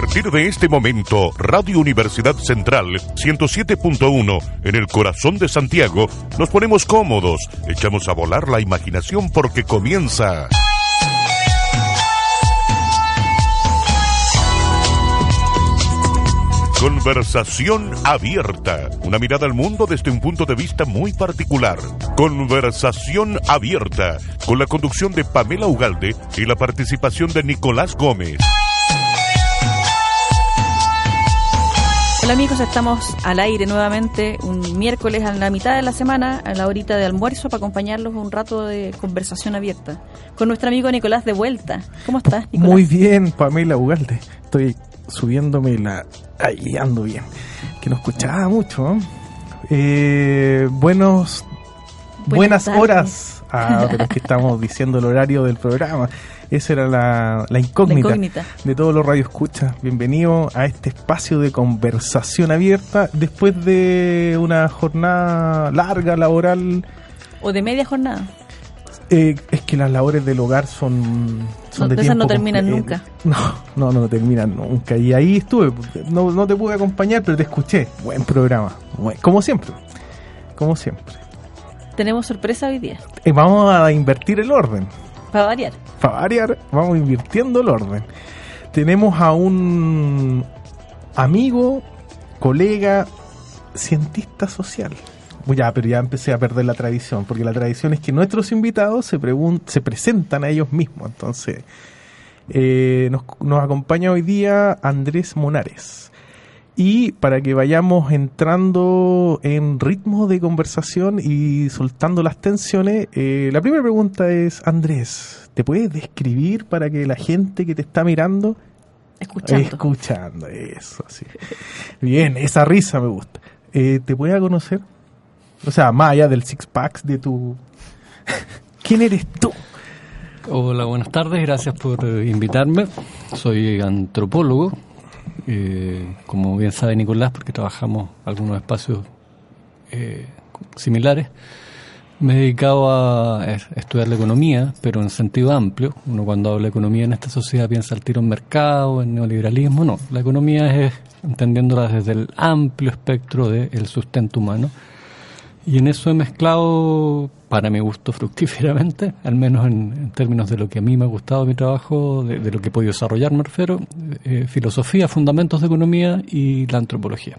partir de este momento, Radio Universidad Central 107.1 en el corazón de Santiago, nos ponemos cómodos, echamos a volar la imaginación porque comienza... Conversación abierta. Una mirada al mundo desde un punto de vista muy particular. Conversación abierta. Con la conducción de Pamela Ugalde y la participación de Nicolás Gómez. Hola amigos, estamos al aire nuevamente un miércoles a la mitad de la semana, a la horita de almuerzo, para acompañarlos un rato de conversación abierta. Con nuestro amigo Nicolás de vuelta. ¿Cómo estás, Nicolás? Muy bien, Pamela Ugalde. Estoy subiéndome la... Ahí ando bien. Que no escuchaba mucho. Eh, buenos... Buenas, horas. Ah, pero es que estamos diciendo el horario del programa. Esa era la, la, incógnita de todos los radioescuchas. Bienvenido a este espacio de conversación abierta después de una jornada larga laboral. O de media jornada. Eh, es que las labores del hogar son, son no, de esas no terminan nunca. No, no, no terminan nunca. Y ahí estuve. No, no te pude acompañar, pero te escuché. Buen programa. Buen- como siempre. Como siempre. Tenemos sorpresa hoy día, Eh, vamos a invertir el orden. Para variar. Para variar, vamos invirtiendo el orden. Tenemos a un amigo, colega, cientista social. Ya, pero ya empecé a perder la tradición, porque la tradición es que nuestros invitados se, se presentan a ellos mismos. Entonces, eh, nos, nos acompaña hoy día Andrés Monares. Y para que vayamos entrando en ritmo de conversación y soltando las tensiones, eh, la primera pregunta es, Andrés, ¿te puedes describir para que la gente que te está mirando Escuchando. Escuchando, eso, sí. Bien, esa risa me gusta. Eh, ¿Te puede conocer? O sea, más allá del six packs de tu... ¿Quién eres tú? Hola, buenas tardes, gracias por invitarme. Soy antropólogo, eh, como bien sabe Nicolás, porque trabajamos algunos espacios eh, similares. Me he dedicado a estudiar la economía, pero en sentido amplio. Uno cuando habla de economía en esta sociedad piensa al tiro en mercado, en neoliberalismo. No, la economía es entendiéndola desde el amplio espectro del sustento humano. Y en eso he mezclado, para mi gusto, fructíferamente, al menos en, términos de lo que a mí me ha gustado mi trabajo, de, lo que he podido desarrollar, me refiero, eh, filosofía, fundamentos de economía y la antropología.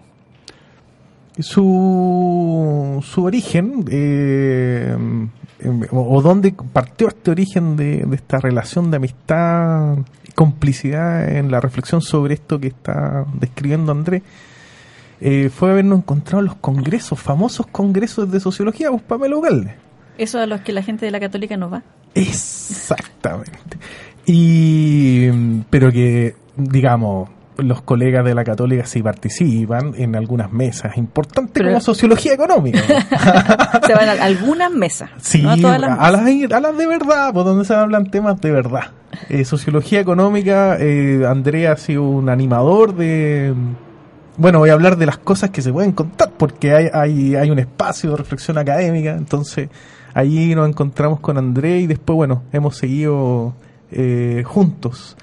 Su, su origen, eh, em, o, dónde partió este origen de, de esta relación de amistad complicidad en la reflexión sobre esto que está describiendo Andrés, eh, fue habernos encontrado en los congresos, famosos congresos de sociología, pues Pamela Ugalde. Eso a los que la gente de la católica no va. Exactamente. Y pero que digamos los colegas de la Católica sí participan en algunas mesas importantes Pero- como sociología económica. Se van a algunas mesas. sí, no a todas las a, mesas. las, a las de verdad, por donde se hablan temas de verdad. Eh, sociología económica, eh, Andrea ha sido un animador de... Bueno, voy a hablar de las cosas que se pueden contar, porque hay, hay, hay un espacio de reflexión académica, entonces allí nos encontramos con André y después, bueno, hemos seguido eh, juntos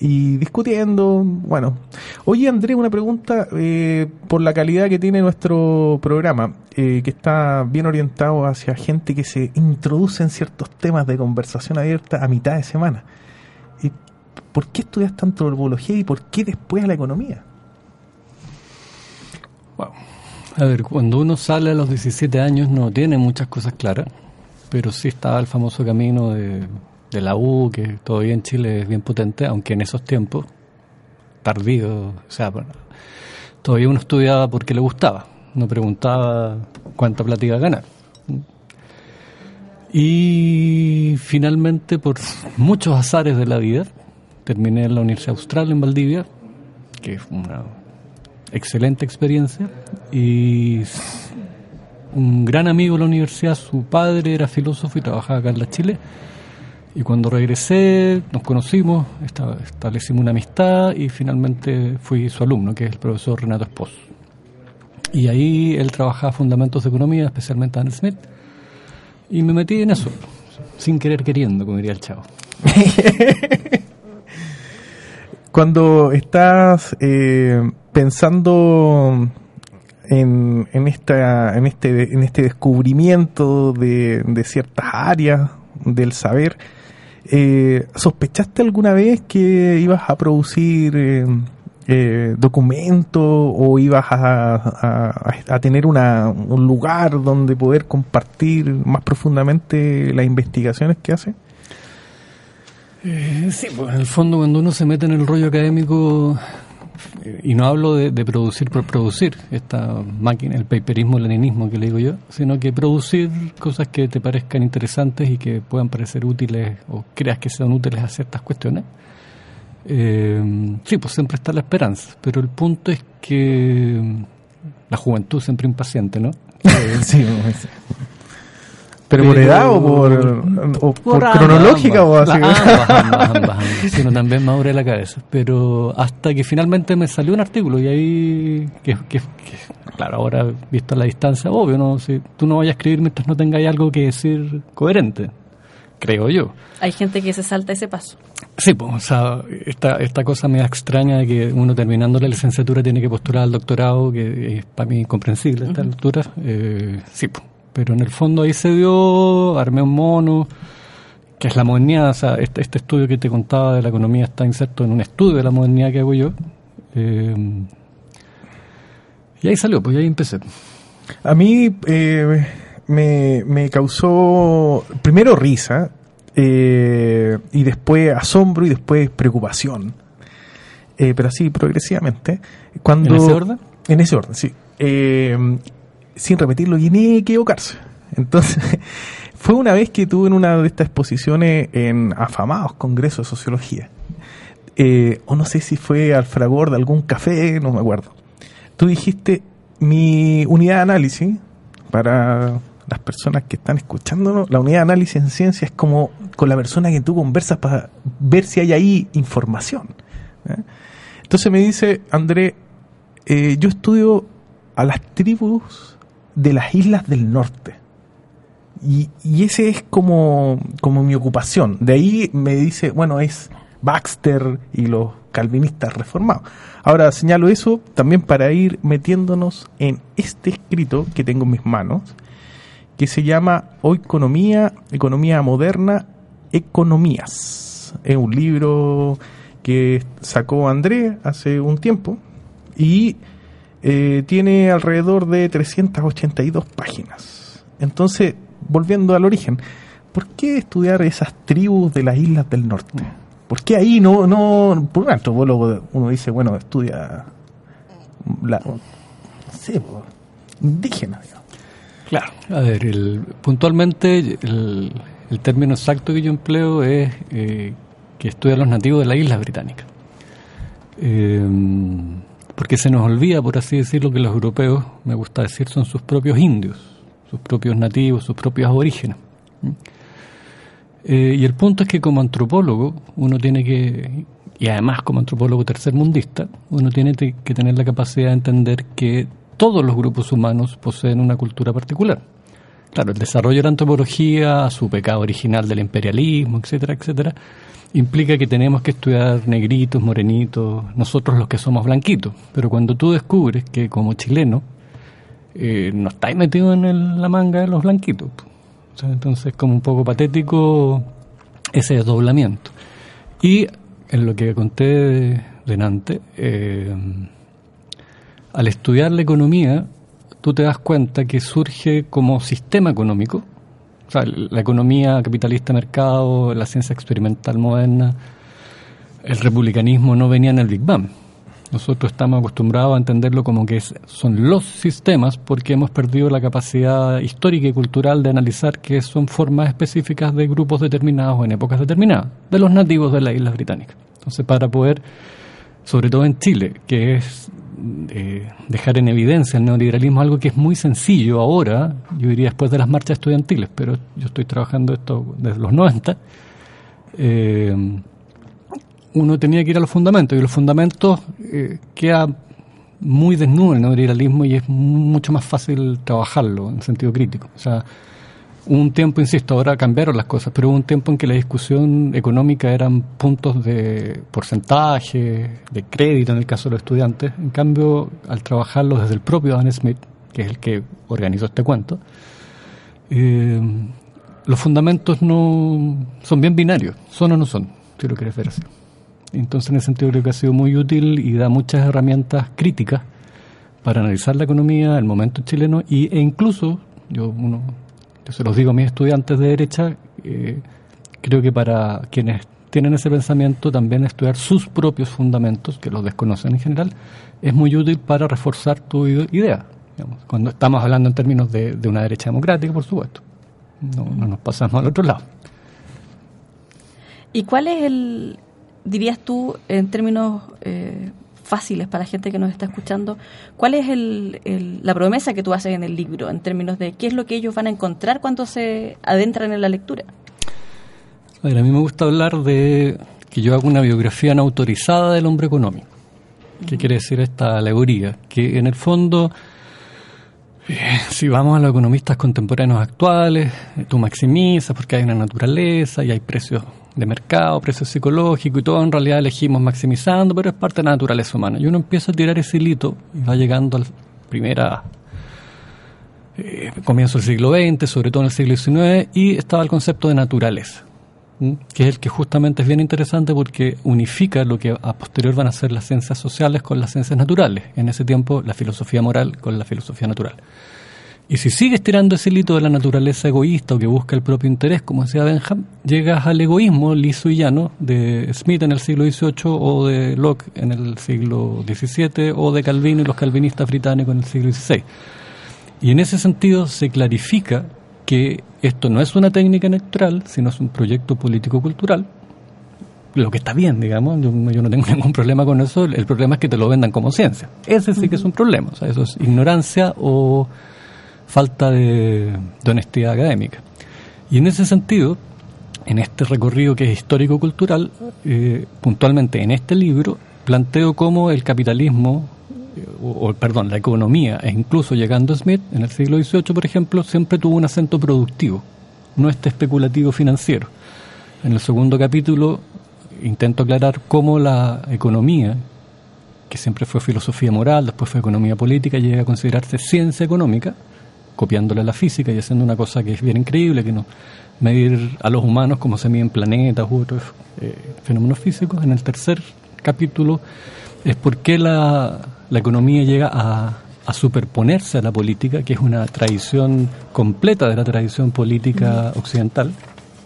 y discutiendo, bueno. Oye, André, una pregunta eh, por la calidad que tiene nuestro programa, eh, que está bien orientado hacia gente que se introduce en ciertos temas de conversación abierta a mitad de semana. Eh, ¿Por qué estudiaste antropología y por qué después la economía? Wow. A ver, cuando uno sale a los 17 años no tiene muchas cosas claras, pero sí estaba el famoso camino de, la U, que todavía en Chile es bien potente, aunque en esos tiempos, tardío, o sea, todavía uno estudiaba porque le gustaba, no preguntaba cuánta plata iba a ganar. Y finalmente, por muchos azares de la vida, terminé en la Universidad Austral en Valdivia, que fue una excelente experiencia. Y un gran amigo de la universidad, su padre era filósofo y trabajaba acá en la Chile. Y cuando regresé, nos conocimos, esta- establecimos una amistad y finalmente fui su alumno, que es el profesor Renato Espos. Y ahí él trabajaba fundamentos de economía, especialmente Adam Smith. Y me metí en eso, sin querer queriendo, como diría el chavo. cuando estás eh, pensando en, en, esta, en, este, en este descubrimiento de, de ciertas áreas del saber, eh, ¿sospechaste alguna vez que ibas a producir eh, eh, documentos o ibas a, a, tener una, un lugar donde poder compartir más profundamente las investigaciones que haces? Eh, sí, pues en el fondo cuando uno se mete en el rollo académico, y no hablo de, producir por producir, esta máquina, el paperismo, el leninismo que le digo yo, sino que producir cosas que te parezcan interesantes y que puedan parecer útiles o creas que sean útiles a ciertas cuestiones. Eh, sí, pues siempre está la esperanza, pero el punto es que la juventud siempre impaciente, ¿no? sí, ¿Pero, por edad o por, por, cronológica o así? Ambas, ambas, ambas, sino también maduré la cabeza. Pero hasta que finalmente me salió un artículo y ahí, que, que, claro, ahora visto a la distancia, obvio, ¿no? Si tú no vayas a escribir mientras no tengas algo que decir coherente, creo yo. Hay gente que se salta ese paso. Sí, pues, o sea, esta, esta cosa me extraña de que uno terminando la licenciatura tiene que postular al doctorado, que es para mí incomprensible a esta altura. Eh, sí, pues pero en el fondo ahí se dio, armé un mono, que es la modernidad, o sea, este, este, estudio que te contaba de la economía está inserto en un estudio de la modernidad que hago yo. Eh, y ahí salió, pues ahí empecé. A mí eh, me, me, causó primero risa eh, y después asombro y después preocupación. pero así progresivamente. Cuando, ¿En ese orden? En ese orden, sí sin repetirlo y ni equivocarse. Entonces, fue una vez que tuve en una de estas exposiciones en afamados congresos de sociología. Eh, o no sé si fue al fragor de algún café, no me acuerdo. Tú dijiste, mi unidad de análisis, para las personas que están escuchándonos, la unidad de análisis en ciencia es como con la persona que tú conversas para ver si hay ahí información. ¿eh? Entonces me dice, André, eh, yo estudio a las tribus de las islas del norte. Y, y ese es como, como mi ocupación. De ahí me dice, bueno, es Baxter y los calvinistas reformados. Ahora señalo eso también para ir metiéndonos en este escrito que tengo en mis manos, que se llama Economía, Economía Moderna, Economías. Es un libro que sacó André hace un tiempo y eh, tiene alrededor de 382 páginas. Entonces, volviendo al origen, ¿por qué estudiar esas tribus de las islas del norte? ¿Por qué ahí no, no, por un antropólogo uno dice, bueno, estudia la, no sé, indígena, Claro, a ver, el, puntualmente el, el, término exacto que yo empleo es eh, que estudia los nativos de la isla británica. Eh, porque se nos olvida, por así decirlo, que los europeos, me gusta decir, son sus propios indios, sus propios nativos, sus propios aborígenes. Eh, y el punto es que como antropólogo uno tiene que, y además como antropólogo tercermundista, uno tiene que tener la capacidad de entender que todos los grupos humanos poseen una cultura particular. Claro, el desarrollo de la antropología, su pecado original del imperialismo, etcétera, etcétera, implica que tenemos que estudiar negritos, morenitos, nosotros los que somos blanquitos. Pero cuando tú descubres que como chileno eh, no estáis metido en la manga de los blanquitos, entonces como un poco patético ese desdoblamiento. Y en lo que conté delante, eh, al estudiar la economía, tú te das cuenta que surge como sistema económico, o la economía capitalista mercado, la ciencia experimental moderna, el republicanismo no venía en el Big Bang. Nosotros estamos acostumbrados a entenderlo como que son los sistemas porque hemos perdido la capacidad histórica y cultural de analizar que son formas específicas de grupos determinados en épocas determinadas, de los nativos de las islas británicas. Entonces, para poder, sobre todo en Chile, que es eh, dejar en evidencia el neoliberalismo, algo que es muy sencillo ahora, yo diría después de las marchas estudiantiles, pero yo estoy trabajando esto desde los 90, eh, uno tenía que ir a los fundamentos, y los fundamentos eh, queda muy desnudo el neoliberalismo y es mucho más fácil trabajarlo en sentido crítico. Hubo un tiempo, insisto, ahora cambiaron las cosas, pero hubo un tiempo en que la discusión económica eran puntos de porcentaje, de crédito en el caso de los estudiantes. En cambio, al trabajarlo desde el propio Adam Smith, que es el que organizó este cuento, eh, los fundamentos no son bien binarios, son o no son, si lo quieres ver así. Entonces, en ese sentido, creo que ha sido muy útil y da muchas herramientas críticas para analizar la economía, el momento chileno y, e incluso, yo, uno, se los digo a mis estudiantes de derecha, eh, creo que para quienes tienen ese pensamiento, también estudiar sus propios fundamentos, que los desconocen en general, es muy útil para reforzar tu idea. cuando estamos hablando en términos de, una derecha democrática, por supuesto. No, no nos pasamos al otro lado. ¿Y cuál es el, dirías tú, en términos eh, fáciles para la gente que nos está escuchando, ¿cuál es el, la promesa que tú haces en el libro en términos de qué es lo que ellos van a encontrar cuando se adentran en la lectura? A, ver, a mí me gusta hablar de que yo hago una biografía no autorizada del hombre económico. ¿Qué quiere decir esta alegoría? Que en el fondo, eh, si vamos a los economistas contemporáneos actuales, eh, tú maximizas porque hay una naturaleza y hay precios de mercado, precio psicológico y todo, en realidad elegimos maximizando, pero es parte de la naturaleza humana. Y uno empieza a tirar ese hilito y va llegando al primera eh, comienzo del siglo XX, sobre todo en el siglo XIX, y estaba el concepto de naturaleza, que es el que justamente es bien interesante porque unifica lo que a posterior van a ser las ciencias sociales con las ciencias naturales. En ese tiempo, la filosofía moral con la filosofía natural. Y si sigues tirando ese hito de la naturaleza egoísta o que busca el propio interés, como decía Benham, llegas al egoísmo liso y llano de Smith en el siglo XVIII o de Locke en el siglo XVII o de Calvino y los calvinistas británicos en el siglo XVI. Y en ese sentido se clarifica que esto no es una técnica neutral, sino es un proyecto político-cultural, lo que está bien, digamos, yo, yo, no tengo ningún problema con eso, el problema es que te lo vendan como ciencia. Ese sí que es un problema, o sea, eso es ignorancia o falta de, honestidad académica. Y en ese sentido, en este recorrido que es histórico-cultural, eh, puntualmente en este libro, planteo cómo el capitalismo, eh, o, perdón, la economía, e incluso llegando a Smith, en el siglo XVIII, por ejemplo, siempre tuvo un acento productivo, no este especulativo financiero. En el segundo capítulo intento aclarar cómo la economía, que siempre fue filosofía moral, después fue economía política, llega a considerarse ciencia económica, copiándole a la física y haciendo una cosa que es bien increíble, que no medir a los humanos como se miden planetas u otros eh, fenómenos físicos. En el tercer capítulo es por qué la, la economía llega a, a, superponerse a la política, que es una tradición completa de la tradición política occidental,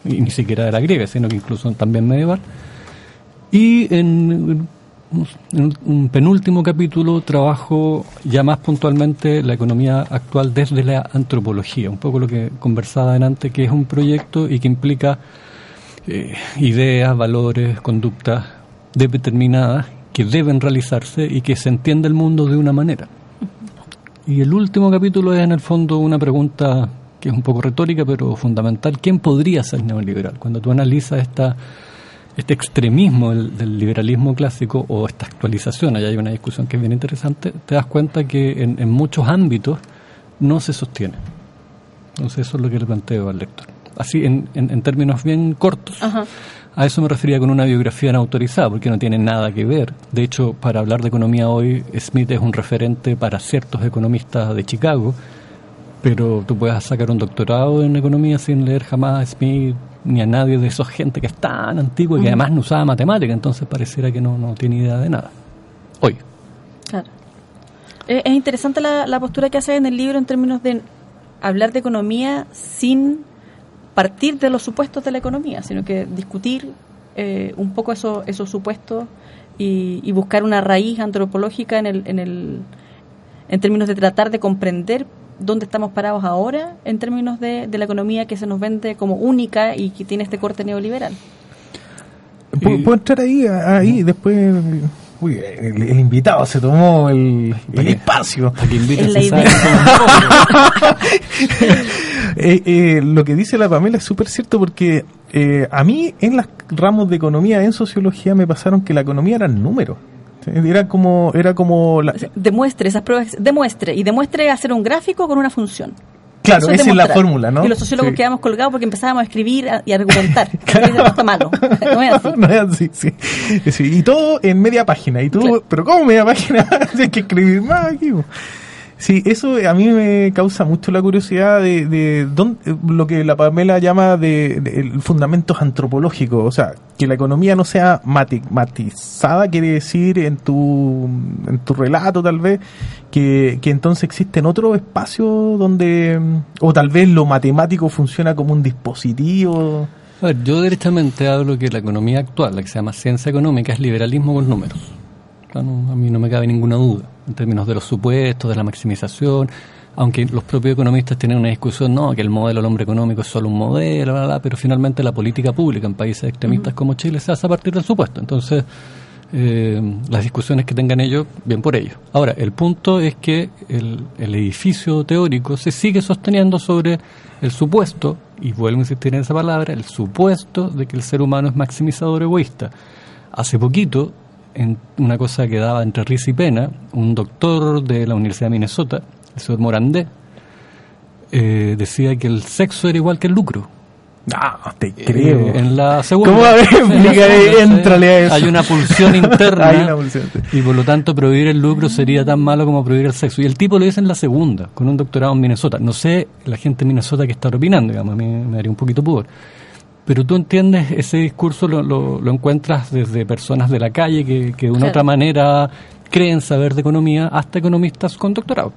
y ni siquiera de la griega, sino que incluso también medieval. Y en en un penúltimo capítulo trabajo ya más puntualmente la economía actual desde la antropología, un poco lo que conversaba adelante, que es un proyecto y que implica eh, ideas, valores, conductas determinadas que deben realizarse y que se entiende el mundo de una manera. Y el último capítulo es en el fondo una pregunta que es un poco retórica pero fundamental. ¿Quién podría ser neoliberal? Cuando tú analizas esta este extremismo del, liberalismo clásico o esta actualización, allá hay una discusión que es bien interesante, te das cuenta que en, muchos ámbitos no se sostiene. Entonces eso es lo que le planteo al lector. Así, en, en, términos bien cortos. A eso me refería con una biografía no autorizada, porque no tiene nada que ver. De hecho, para hablar de economía hoy, Smith es un referente para ciertos economistas de Chicago, pero tú puedes sacar un doctorado en economía sin leer jamás a Smith, ni a nadie de esos gente que es tan antigua y que además no usaba matemática, entonces pareciera que no, no tiene idea de nada. Hoy. Claro. Es interesante la, la postura que hace en el libro en términos de hablar de economía sin partir de los supuestos de la economía, sino que discutir eh, un poco esos, esos supuestos y, y, buscar una raíz antropológica en el, en el en términos de tratar de comprender dónde estamos parados ahora en términos de, de la economía que se nos vende como única y que tiene este corte neoliberal. ¿Puedo, entrar ahí? Ahí, después... Uy, el, invitado se tomó el, espacio. Eh, eh, lo que dice la Pamela es súper cierto porque eh, a mí en las ramos de economía, en sociología, me pasaron que la economía eran números. Era como, era como demuestre esas pruebas, demuestre y demuestre hacer un gráfico con una función. Claro, esa es la fórmula, ¿no? Y los sociólogos Sí. quedamos colgados porque empezábamos a escribir y a argumentar. Está malo. No es así. No es así, sí. Sí, Y todo en media página. Y tú, Claro. pero ¿cómo media página? Hay que escribir más aquí. Sí, eso a mí me causa mucho la curiosidad de, de dónde- lo que la Pamela llama de, de fundamentos antropológicos. O sea, que la economía no sea matematizada, quiere decir en tu, en tu relato tal vez, que, que entonces existen otros espacios donde, o tal vez lo matemático funciona como un dispositivo. A ver, yo directamente hablo que la economía actual, la que se llama ciencia económica, es liberalismo con números. A mí no me cabe ninguna duda en términos de los supuestos, de la maximización, aunque los propios economistas tienen una discusión, no, que el modelo del hombre económico es solo un modelo, bla, bla, pero finalmente la política pública en países extremistas como Chile se hace a partir del supuesto. Entonces, eh, las discusiones que tengan ellos, bien por ellos. Ahora, el punto es que el, el edificio teórico se sigue sosteniendo sobre el supuesto, y vuelvo a insistir en esa palabra, el supuesto de que el ser humano es maximizador egoísta. Hace poquito, en una cosa que daba entre risa y pena, un doctor de la Universidad de Minnesota, el señor Morandé, eh, decía que el sexo era igual que el lucro. No, te creo. Eh, en la segunda. ¿Cómo? A ver, en la explica, segunda, éntrale a eso. Hay una pulsión interna. Hay una pulsión. Y por lo tanto, prohibir el lucro sería tan malo como prohibir el sexo. Y el tipo lo dice en la segunda, con un doctorado en Minnesota. No sé la gente en Minnesota que está opinando, digamos, a mí me daría un poquito pudor. Pero tú entiendes, ese discurso lo, lo, lo encuentras desde personas de la calle que, que de una Claro. otra manera creen saber de economía, hasta economistas con doctorado.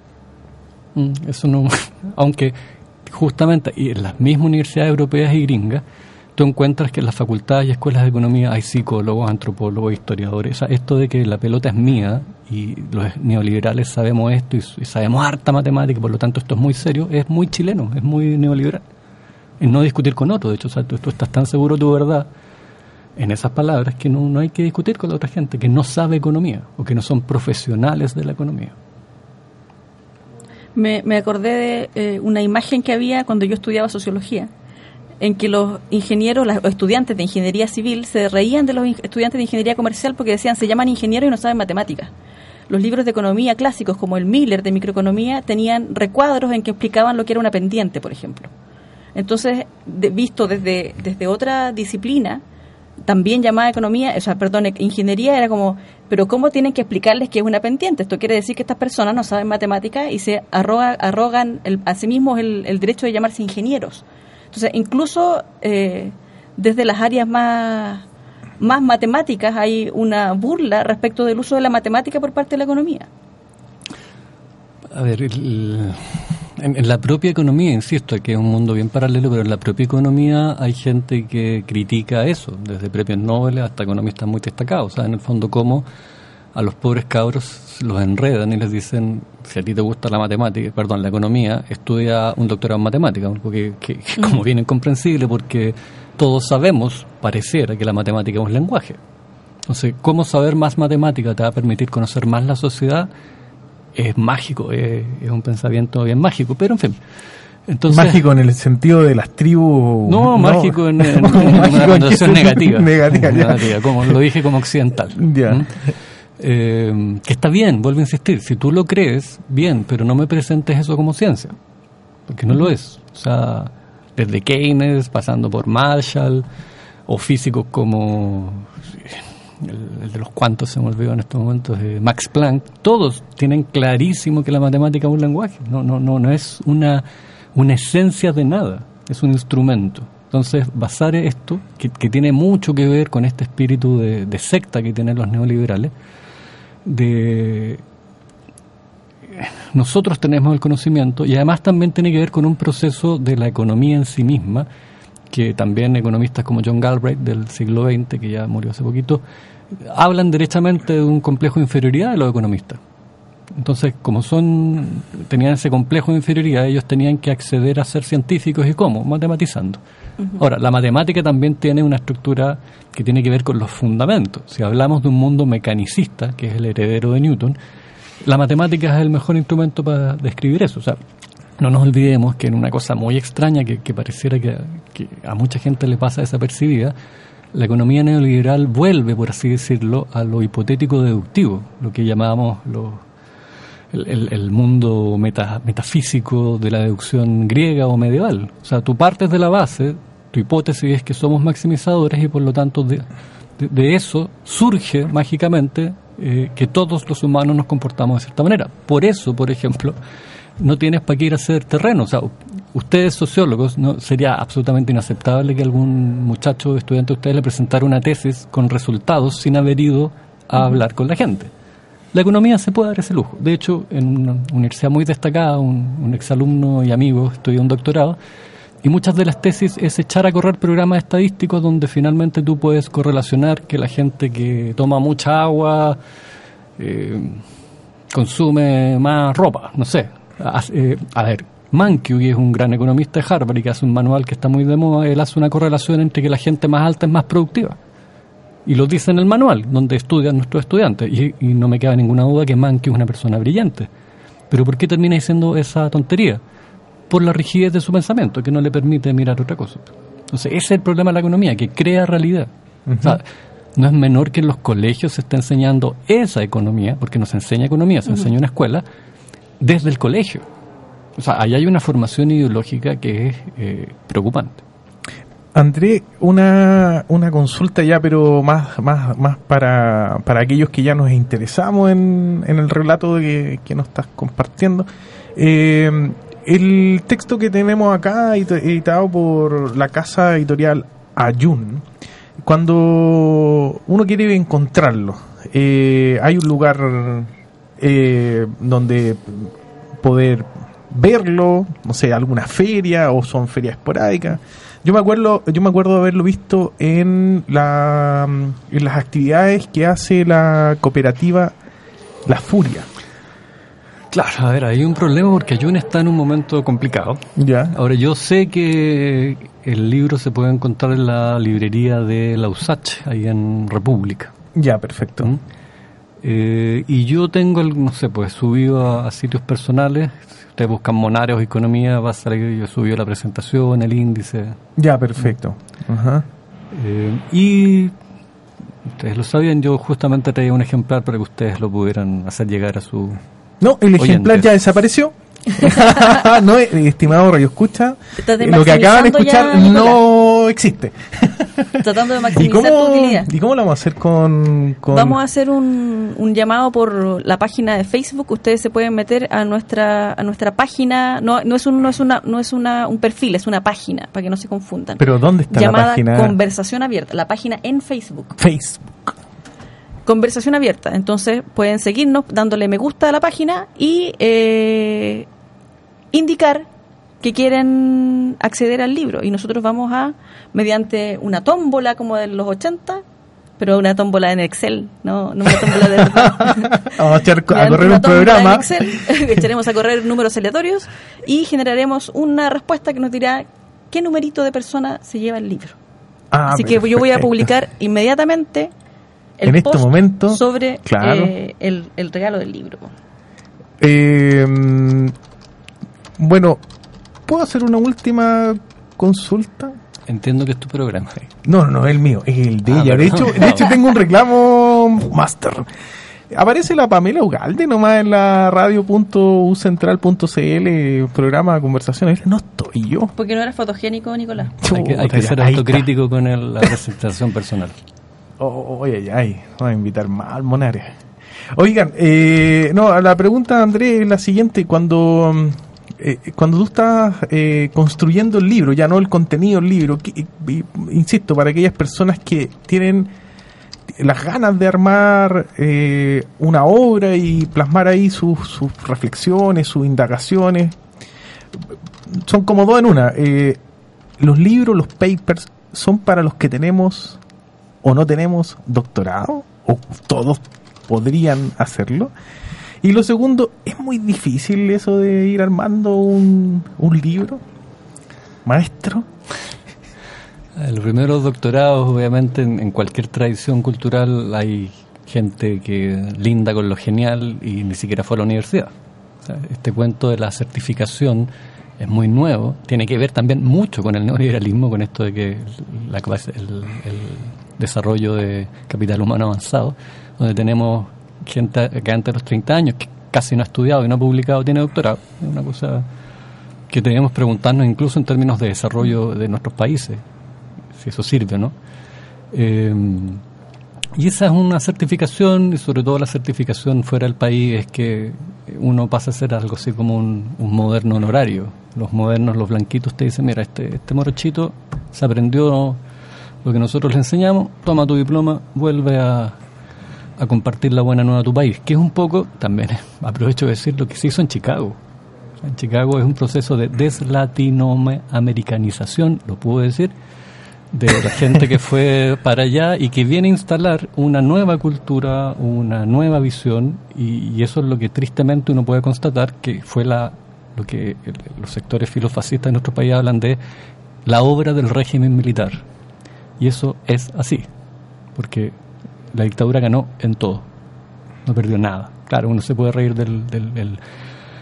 Mm, Eso no, aunque justamente y en las mismas universidades europeas y gringas, tú encuentras que en las facultades y escuelas de economía hay psicólogos, antropólogos, historiadores. O sea, esto de que la pelota es mía y los neoliberales sabemos esto y, y sabemos harta matemática, por lo tanto esto es muy serio, es muy chileno, es muy neoliberal. En no discutir con otro, de hecho, o tú, estás tan seguro de tu verdad en esas palabras que no, no hay que discutir con la otra gente que no sabe economía o que no son profesionales de la economía. Me, acordé de eh, una imagen que había cuando yo estudiaba sociología, en que los ingenieros, los estudiantes de ingeniería civil, se reían de los estudiantes de ingeniería comercial porque decían se llaman ingenieros y no saben matemáticas. Los libros de economía clásicos, como el Miller de microeconomía, tenían recuadros en que explicaban lo que era una pendiente, por ejemplo. Entonces, visto desde, desde otra disciplina, también llamada economía, o sea, perdón, ingeniería era como, pero ¿cómo tienen que explicarles que es una pendiente? Esto quiere decir que estas personas no saben matemáticas y se arroga, arrogan el- a sí mismos el, el derecho de llamarse ingenieros. Entonces, incluso eh, desde las áreas más, más matemáticas hay una burla respecto del uso de la matemática por parte de la economía. A ver, el- en, en la propia economía, insisto, que es un mundo bien paralelo, pero en la propia economía hay gente que critica eso, desde premios Nobel hasta economistas muy destacados. O sea, en el fondo, cómo a los pobres cabros los enredan y les dicen, si a ti te gusta la matemática, perdón, la economía, estudia un doctorado en matemática, algo que, que- que como bien incomprensible, porque todos sabemos, pareciera, que la matemática es un lenguaje. Entonces, ¿cómo saber más matemática te va a permitir conocer más la sociedad? Es mágico, es, es un pensamiento bien mágico, pero en fin. Entonces, mágico en el sentido de las tribus. No, mágico en, en- en Mágico una connotación negativa. negativa. Negativa, como lo dije como occidental. Ya. ¿Mm? Eh, que está bien, vuelvo a insistir, si tú lo crees, bien, pero no me presentes eso como ciencia, porque no lo es. O sea, desde Keynes, pasando por Marshall, o físicos como el, el de los cuantos se me olvidó en estos momentos, eh, Max Planck, todos tienen clarísimo que la matemática es un lenguaje, no, no, no, no es una, una esencia de nada, es un instrumento. Entonces, basar esto, que, tiene mucho que ver con este espíritu de, de secta que tienen los neoliberales, de nosotros tenemos el conocimiento y además también tiene que ver con un proceso de la economía en sí misma, que también economistas como John Galbraith del siglo XX, que ya murió hace poquito, hablan derechamente de un complejo de inferioridad de los economistas. Entonces, como son tenían ese complejo de inferioridad, ellos tenían que acceder a ser científicos y cómo, matematizando. Ahora, la matemática también tiene una estructura que tiene que ver con los fundamentos. Si hablamos de un mundo mecanicista, que es el heredero de Newton, la matemática es el mejor instrumento para describir eso. O sea, no nos olvidemos que en una cosa muy extraña que, pareciera que, a mucha gente le pasa desapercibida, la economía neoliberal vuelve, por así decirlo, a lo hipotético deductivo, lo que llamábamos los el, mundo meta, metafísico de la deducción griega o medieval. O sea, tú partes de la base, tu hipótesis es que somos maximizadores y por lo tanto de eso surge mágicamente eh, que todos los humanos nos comportamos de cierta manera. Por eso, por ejemplo, no tienes para qué ir a hacer terreno. O sea, ustedes sociólogos, no sería absolutamente inaceptable que algún muchacho estudiante de ustedes le presentara una tesis con resultados sin haber ido a hablar con la gente. La economía se puede dar ese lujo. De hecho, en una universidad muy destacada, un, un exalumno y amigo estudió un doctorado y muchas de las tesis es echar a correr programas estadísticos donde finalmente tú puedes correlacionar que la gente que toma mucha agua eh, consume más ropa, no sé. A, eh, a ver, Mankiw, que es un gran economista de Harvard y que hace un manual que está muy de moda, él hace una correlación entre que la gente más alta es más productiva. Y lo dice en el manual, donde estudian nuestros estudiantes. Y, y no me queda ninguna duda que Mankiw es una persona brillante. Pero ¿por qué termina diciendo esa tontería? Por la rigidez de su pensamiento, que no le permite mirar otra cosa. Entonces, ese es el problema de la economía, que crea realidad. O sea, no es menor que en los colegios se está enseñando esa economía, porque no se enseña economía, se enseña en una escuela, desde el colegio. O sea, ahí hay una formación ideológica que es eh, preocupante. André, una, una consulta ya, pero más, más, más para, para aquellos que ya nos interesamos en, en el relato que, que nos estás compartiendo. Eh, el texto que tenemos acá, edit- editado por la casa editorial Ayun, cuando uno quiere encontrarlo, eh, hay un lugar eh, donde poder verlo, no sé, alguna feria o son ferias esporádicas. Yo me acuerdo, yo me acuerdo de haberlo visto en la en las actividades que hace la cooperativa La Furia. Claro, a ver, hay un problema porque Ayun está en un momento complicado. Ya. Ahora, yo sé que el libro se puede encontrar en la librería de la USACH, ahí en República. Ya, perfecto. ¿Mm? Eh, y yo tengo, el- no sé, pues subido a, a sitios personales. Si ustedes buscan Monarios Economía, va a salir, yo subí la presentación, el índice. Ya, perfecto. Ajá. Eh, y ustedes lo sabían, yo justamente traía un ejemplar para que ustedes lo pudieran hacer llegar a su... No, el ejemplar ya desapareció. no, eh, estimado Radio Escucha, estás lo que acaban de escuchar ya, no existe. Tratando de ¿Y maximizar tu cómo, utilidad. ¿Y cómo lo vamos a hacer con...? con- Vamos a hacer un, un llamado por la página de Facebook. Ustedes se pueden meter a nuestra a nuestra página. No, no es un no es una no es una un perfil, es una página para que no se confundan. Pero ¿dónde está la llamada página? Conversación Abierta, la página en Facebook. Facebook. Conversación Abierta. Entonces pueden seguirnos dándole me gusta a la página y eh, indicar que quieren acceder al libro y nosotros vamos a mediante una tómbola como de los 80 pero una tómbola en Excel no, no una tómbola de Vamos a, echar a correr un programa. en Excel, echaremos a correr números aleatorios y generaremos una respuesta que nos dirá qué numerito de persona se lleva el libro. Ah, Así que yo voy a publicar inmediatamente el En este momento, sobre claro. eh, el, el regalo del libro. Eh, bueno, ¿puedo hacer una última consulta? Entiendo que es tu programa. No, no, no, el mío, es el de Ah, ella. De hecho, de hecho tengo un reclamo master. Aparece la Pamela Ugalde nomás en la radio.ucentral.cl programa de conversaciones. No estoy yo. Porque no era fotogénico, Nicolás. Hay que, hay que Chuta, ser está. autocrítico con el- la presentación personal. Oh, ay, ay, ay, vamos a invitar mal, Monares. Oigan, eh, no, la pregunta, Andrés, es la siguiente. Cuando, mm, eh, cuando tú estás eh, construyendo el libro, ya no el contenido del libro, y- insisto, para aquellas personas que tienen las ganas de armar eh, una obra y plasmar ahí sus, sus reflexiones, sus indagaciones, son como dos en una. Eh, los libros, los papers, son para los que tenemos o no tenemos doctorado, o todos podrían hacerlo. Y lo segundo, es muy difícil eso de ir armando un, un libro, maestro. Eh, Los primeros doctorados, obviamente, en, cualquier tradición cultural hay gente que linda con lo genial y ni siquiera fue a la universidad. Este cuento de la certificación es muy nuevo, tiene que ver también mucho con el neoliberalismo, con esto de que el desarrollo de capital humano avanzado, donde tenemos gente que antes de los 30 años, que casi no ha estudiado y no ha publicado tiene doctorado. Es una cosa que debemos preguntarnos incluso en términos de desarrollo de nuestros países, si eso sirve, ¿no? Eh, y esa es una certificación, y sobre todo la certificación fuera del país, es que uno pasa a ser algo así como un, moderno honorario. Los modernos, los blanquitos, te dicen, mira, este, este morochito se aprendió lo que nosotros le enseñamos, toma tu diploma, vuelve a, a compartir la buena nueva a tu país, que es un poco, también aprovecho de decir lo que se hizo en Chicago. En Chicago es un proceso de deslatinoamericanización, lo puedo decir, de la gente que fue para allá y que viene a instalar una nueva cultura, una nueva visión, y, eso es lo que tristemente uno puede constatar que fue la lo que los sectores filofascistas de nuestro país hablan de la obra del régimen militar. Y eso es así, porque la dictadura ganó en todo, no perdió nada. Claro, uno se puede reír del, del, del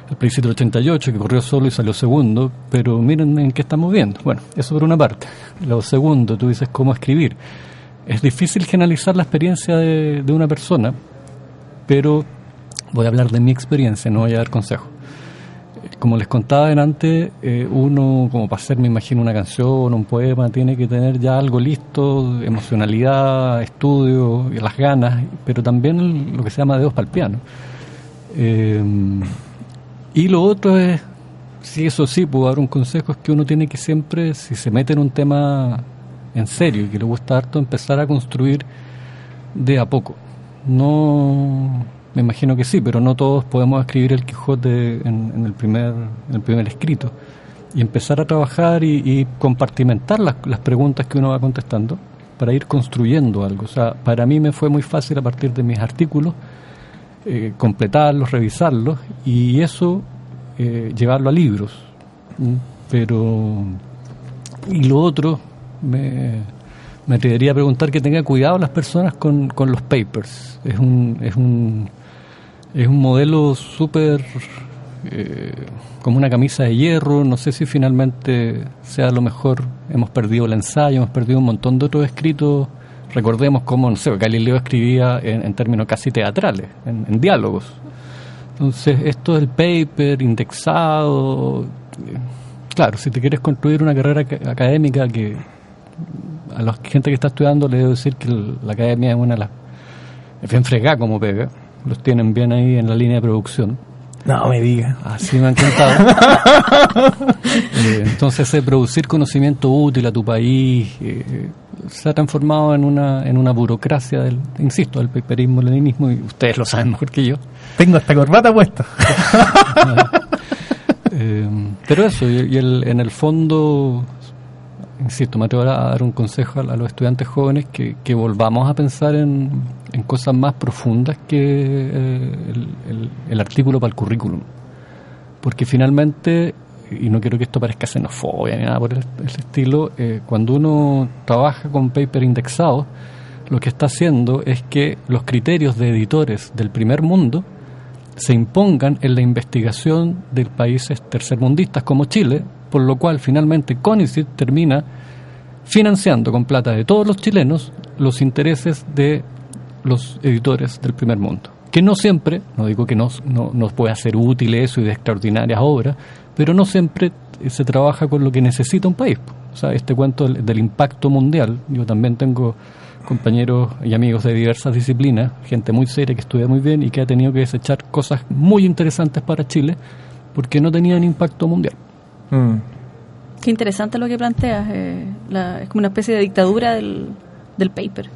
el plebiscito 88, que corrió solo y salió segundo, pero miren en qué estamos viendo. Bueno, eso por una parte. Lo segundo, tú dices cómo escribir. Es difícil generalizar la experiencia de, de una persona, pero voy a hablar de mi experiencia, no voy a dar consejos. Como les contaba antes, eh, uno, como para hacer, me imagino, una canción, un poema, tiene que tener ya algo listo, emocionalidad, estudio, las ganas, pero también lo que se llama dedos para el piano. Eh, y lo otro es, si eso sí, puedo dar un consejo, es que uno tiene que siempre, si se mete en un tema en serio y que le gusta harto, empezar a construir de a poco. No, me imagino que sí, pero no todos podemos escribir el Quijote en, el, primer, el primer escrito. Y empezar a trabajar y, compartimentar las, las preguntas que uno va contestando para ir construyendo algo. O sea, para mí me fue muy fácil a partir de mis artículos eh, completarlos, revisarlos y eso eh, llevarlo a libros. Pero, y lo otro, me, me atrevería a preguntar que tenga cuidado las personas con, con los papers. Es un, es un, es un modelo súper eh, como una camisa de hierro. No sé si finalmente sea lo mejor. Hemos perdido el ensayo, hemos perdido un montón de otros escritos Recordemos cómo, no sé, Galileo escribía en, términos casi teatrales, en, diálogos. Entonces, esto del paper indexado, eh, claro, si te quieres construir una carrera académica que a la gente que está estudiando le debo decir que la academia es una de las... Es bien fregada como pega, los tienen bien ahí en la línea de producción no me diga. Así me han contado. Eh, entonces, producir conocimiento útil a tu país eh, se ha transformado en una, en una burocracia del, insisto, del paperismo, leninismo, y ustedes lo saben mejor que yo. Tengo esta corbata puesta. Eh, pero eso, y, el, en el fondo, insisto, me atrevo a dar un consejo a, los estudiantes jóvenes que, volvamos a pensar en, en cosas más profundas que eh, el, artículo para el currículum. Porque finalmente, y no quiero que esto parezca xenofobia ni nada por el, estilo, eh, cuando uno trabaja con paper indexado, lo que está haciendo es que los criterios de editores del primer mundo se impongan en la investigación de países tercermundistas como Chile, por lo cual finalmente CONICET termina financiando con plata de todos los chilenos los intereses de los editores del primer mundo. Que no siempre, no digo que no, nos pueda ser útil eso y de extraordinarias obras, pero no siempre se trabaja con lo que necesita un país. O sea, este cuento del, impacto mundial, yo también tengo compañeros y amigos de diversas disciplinas, gente muy seria que estudia muy bien y que ha tenido que desechar cosas muy interesantes para Chile porque no tenían impacto mundial. Mm. Qué interesante lo que planteas, eh, es como una especie de dictadura del, del paper.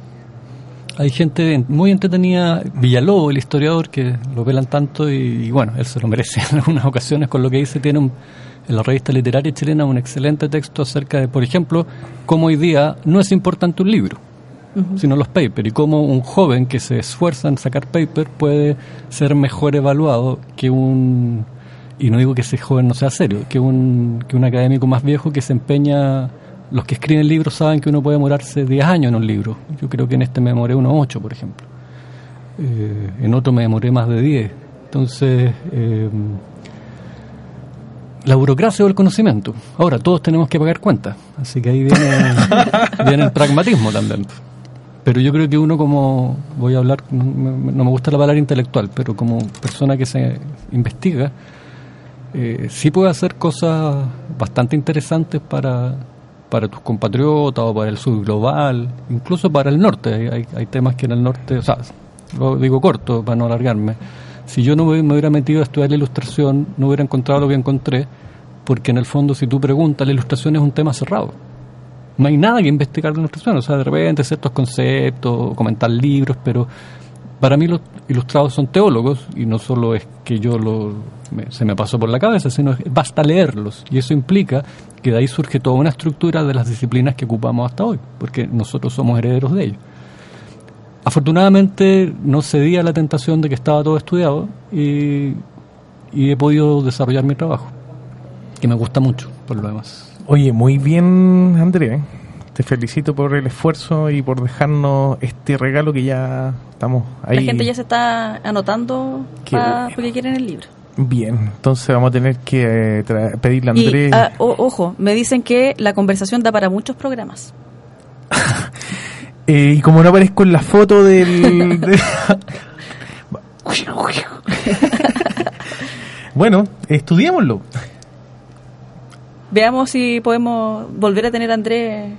Hay gente muy entretenida, Villalobos, el historiador, que lo velan tanto y, bueno, él se lo merece en algunas ocasiones con lo que dice. Tiene en la revista literaria chilena un excelente texto acerca de, por ejemplo, cómo hoy día no es importante un libro, sino los papers, y cómo un joven que se esfuerza en sacar paper puede ser mejor evaluado que un, y no digo que ese joven no sea serio, que un, que un académico más viejo que se empeña los que escriben libros saben que uno puede demorarse 10 años en un libro. Yo creo que en este me demoré unos 8, por ejemplo. Eh, en otro me demoré más de 10. Entonces, eh, la burocracia o el conocimiento. Ahora, todos tenemos que pagar cuentas. Así que ahí viene, viene el pragmatismo también. pero yo creo que uno como, voy a hablar, no me, no me gusta la palabra intelectual, pero como persona que se investiga, eh, sí puede hacer cosas bastante interesantes para, para tus compatriotas o para el sur global, incluso para el norte. Hay, hay, hay temas que en el norte, o sea, lo digo corto para no alargarme. Si yo no me, hubiera metido a estudiar la ilustración, no hubiera encontrado lo que encontré, porque en el fondo, si tú preguntas, la ilustración es un tema cerrado. No hay nada que investigar de ilustración, o sea, de repente ciertos conceptos, comentar libros, pero para mí los ilustrados son teólogos y no solo es que yo lo, se me pasó por la cabeza, sino basta leerlos y eso implica que de ahí surge toda una estructura de las disciplinas que ocupamos hasta hoy, porque nosotros somos herederos de ellos. Afortunadamente no cedí a la tentación de que estaba todo estudiado y, y he podido desarrollar mi trabajo, que me gusta mucho por lo demás. Oye, muy bien, Andrés. Te felicito por el esfuerzo y por dejarnos este regalo que ya estamos ahí. La gente ya se está anotando Qué pa- bueno. porque quieren el libro. Bien, entonces vamos a tener que eh, pedirle a Andrés. ah, ojo, me dicen que la conversación da para muchos programas. Eh, y como no aparezco en la foto del... de- bueno, estudiémoslo. Veamos si podemos volver a tener a Andrés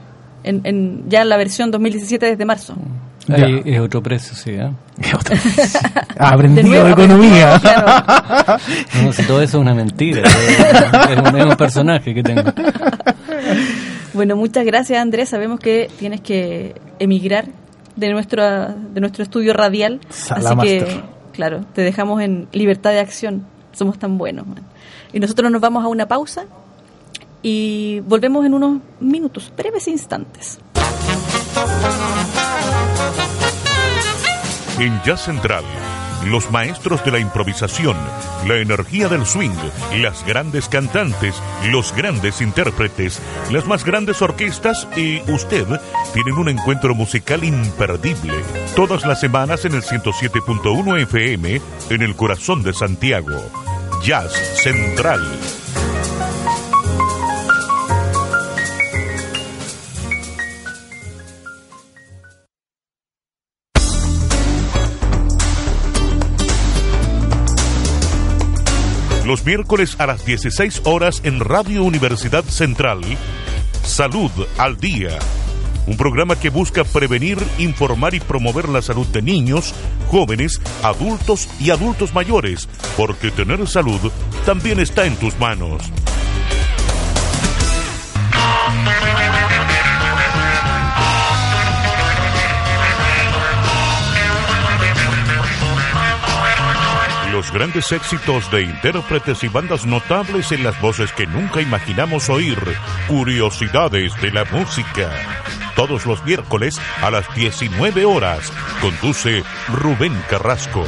en, en- ya en la versión 2017 desde marzo. Ya. Ahí es otro precio, sí. ¿eh? Ha aprendido De nuevo, de economía. aprendido, claro. No, si todo eso es una mentira. Es un, es un personaje que tengo. Bueno, muchas gracias Andrés. Sabemos que tienes que emigrar de nuestro, de nuestro estudio radial. así que, claro, te dejamos en libertad de acción. Somos tan buenos. man. Y nosotros nos vamos a una pausa y volvemos en unos minutos, breves instantes. En Jazz Central, los maestros de la improvisación, la energía del swing, las grandes cantantes, los grandes intérpretes, las más grandes orquestas y usted tienen un encuentro musical imperdible. Todas las semanas en el 107.1 FM, en el corazón de Santiago. Jazz Central. Los miércoles a las 16 horas en Radio Universidad Central, Salud al Día. Un programa que busca prevenir, informar y promover la salud de niños, jóvenes, adultos y adultos mayores, porque tener salud también está en tus manos. Los grandes éxitos de intérpretes y bandas notables en las voces que nunca imaginamos oír. Curiosidades de la música. Todos los miércoles a las 19 horas. Conduce Rubén Carrasco.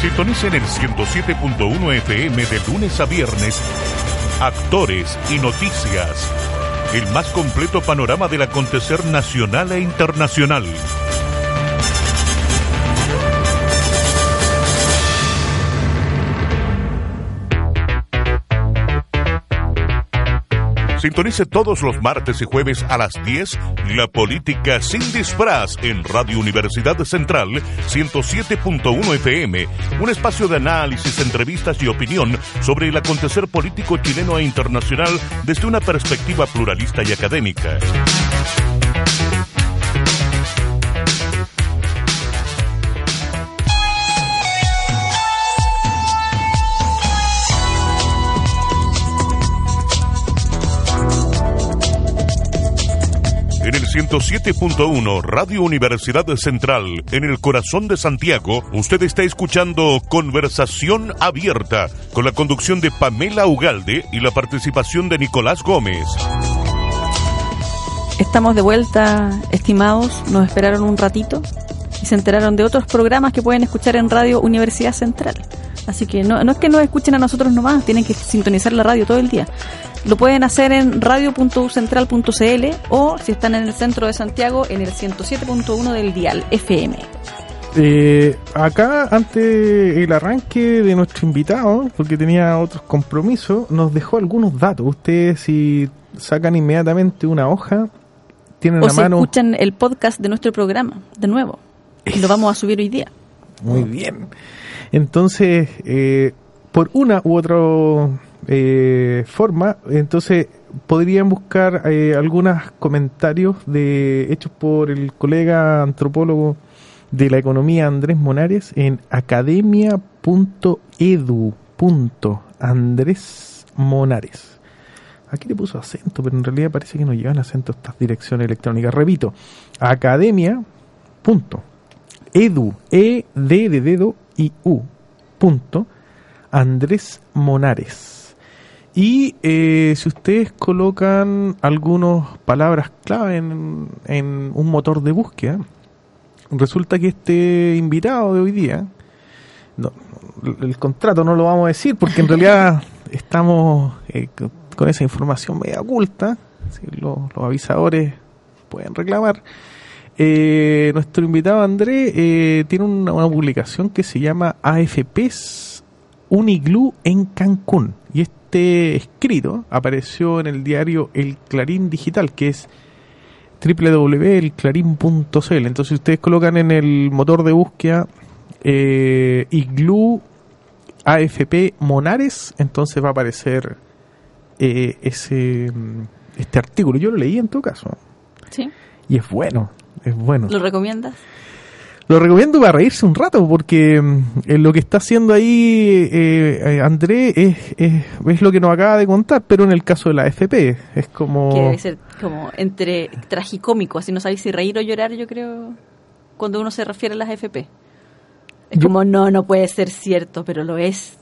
Sintonicen el 107.1 FM de lunes a viernes. Actores y noticias. El más completo panorama del acontecer nacional e internacional. Sintonice todos los martes y jueves a las 10 La Política sin disfraz en Radio Universidad Central 107.1 FM, un espacio de análisis, entrevistas y opinión sobre el acontecer político chileno e internacional desde una perspectiva pluralista y académica. 107.1 Radio Universidad Central, en el corazón de Santiago, usted está escuchando Conversación Abierta, con la conducción de Pamela Ugalde y la participación de Nicolás Gómez. Estamos de vuelta, estimados. Nos esperaron un ratito y se enteraron de otros programas que pueden escuchar en Radio Universidad Central. Así que no, es que nos escuchen a nosotros nomás, tienen que sintonizar la radio todo el día. Lo pueden hacer en radio.ucentral.cl o si están en el centro de Santiago en el 107.1 del dial FM. Eh, acá, antes el arranque de nuestro invitado, porque tenía otros compromisos, nos dejó algunos datos. Ustedes, si sacan inmediatamente una hoja, tienen O la si mano. escuchan el podcast de nuestro programa, de nuevo. Y lo vamos a subir hoy día. Muy bien. Entonces, eh, por una u otra eh, forma, entonces podrían buscar eh, algunos comentarios de hechos por el colega antropólogo de la economía Andrés Monares en academia.edu. Andrés Monares. Aquí le puso acento, pero en realidad parece que no llevan acento estas direcciones electrónicas. Repito, academia.edu, e d de dedo y u punto Andrés Monares. Y eh, si ustedes colocan algunas palabras clave en, en un motor de búsqueda, resulta que este invitado de hoy día, no, el contrato no lo vamos a decir porque en realidad estamos eh, co- con esa información media oculta, si lo- los avisadores pueden reclamar. Eh, nuestro invitado André eh, tiene una, una publicación que se llama AFPs Uniglu en Cancún. Este escrito apareció en el diario El Clarín Digital, que es www.elclarin.cl. Entonces, si ustedes colocan en el motor de búsqueda eh, Iglu AFP Monares, entonces va a aparecer eh, ese este artículo. Yo lo leí en todo caso. ¿Sí? Y es bueno, es bueno. ¿Lo recomiendas? Lo recomiendo para reírse un rato porque mm, eh, lo que está haciendo ahí eh, eh, André es, es, es lo que nos acaba de contar, pero en el caso de la FP es como... Que debe ser como entre tragicómico, así no sabéis si reír o llorar, yo creo, cuando uno se refiere a las FP. Es Yo- como, no, no puede ser cierto, pero lo es.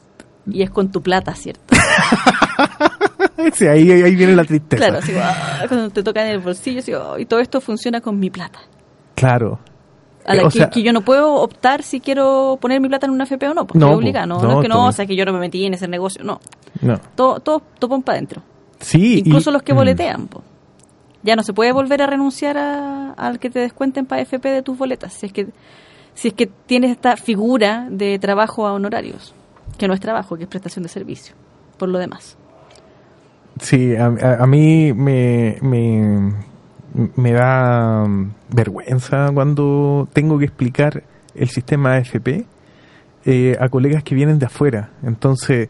Y es con tu plata, ¿cierto? Sí, ahí, ahí viene la tristeza. Claro, así, ah, cuando te toca en el bolsillo, así, oh, y todo esto funciona con mi plata. Claro. A la o que, sea- que yo no puedo optar si quiero poner mi plata en una FP o no, porque No, obliga, no, no, no, es que no, o sea, que yo no me metí en ese negocio, no. No. Todo, todo topón para adentro. Sí. y- Incluso los que mm, boletean, po. Ya no se puede volver a renunciar a- al que te descuenten para FP de tus boletas, si es que si es que tienes esta figura de trabajo a honorarios, que no es trabajo, que es prestación de servicio, por lo demás. Sí, a, a- a mí me, me, me da mm, vergüenza cuando tengo que explicar el sistema AFP eh, a colegas que vienen de afuera. Entonces,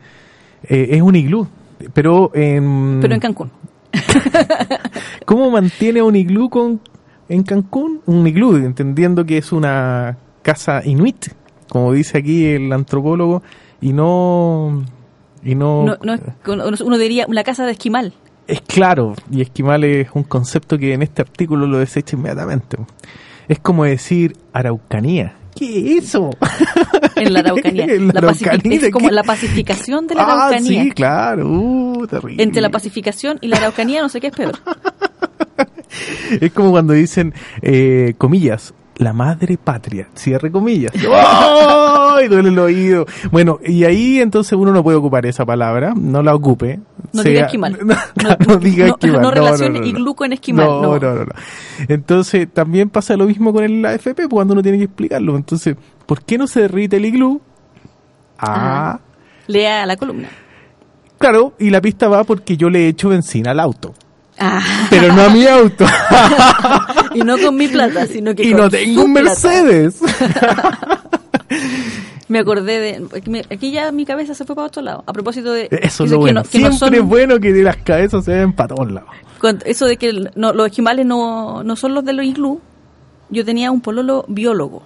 eh, es un iglú. Pero en, Pero en Cancún. ¿Cómo mantiene un iglú con, en Cancún? Un iglú, entendiendo que es una casa inuit, como dice aquí el antropólogo, y no... Y no, No, no es- uno diría una casa de esquimal. Es claro, y esquimal es un concepto que en este artículo lo desecha inmediatamente. Es como decir Araucanía. ¿Qué es eso? En la Araucanía. En la Araucanía, es como ¿qué? la pacificación de la Ah, Araucanía. sí, claro. Uh, terrible. Entre la pacificación y la Araucanía no sé qué es peor. Es como cuando dicen, eh, comillas, la madre patria, cierre comillas. ¡Ay! Duele el oído. Bueno, y ahí entonces uno no puede ocupar esa palabra, no la ocupe. No Sea- diga esquimal. No, no diga no- esquimal. no relacione iglú con esquimal, No, no. no. Entonces también pasa lo mismo con el AFP cuando uno tiene que explicarlo. Entonces, ¿por qué no se derrite el iglú? Ah, Lea la columna. claro, y la pista va porque yo le he hecho benzina al auto. Ah, Pero no a mi auto. y no con mi plata, sino que y con no tengo un. Mercedes. Me acordé de. aquí ya mi cabeza se fue para otro lado. A propósito de. Eso es lo que bueno. no- que no Siempre son- es bueno que de las cabezas se ven para todos lados. con- eso de que no, los esquimales no, no son los de los iglú. Yo tenía un pololo biólogo.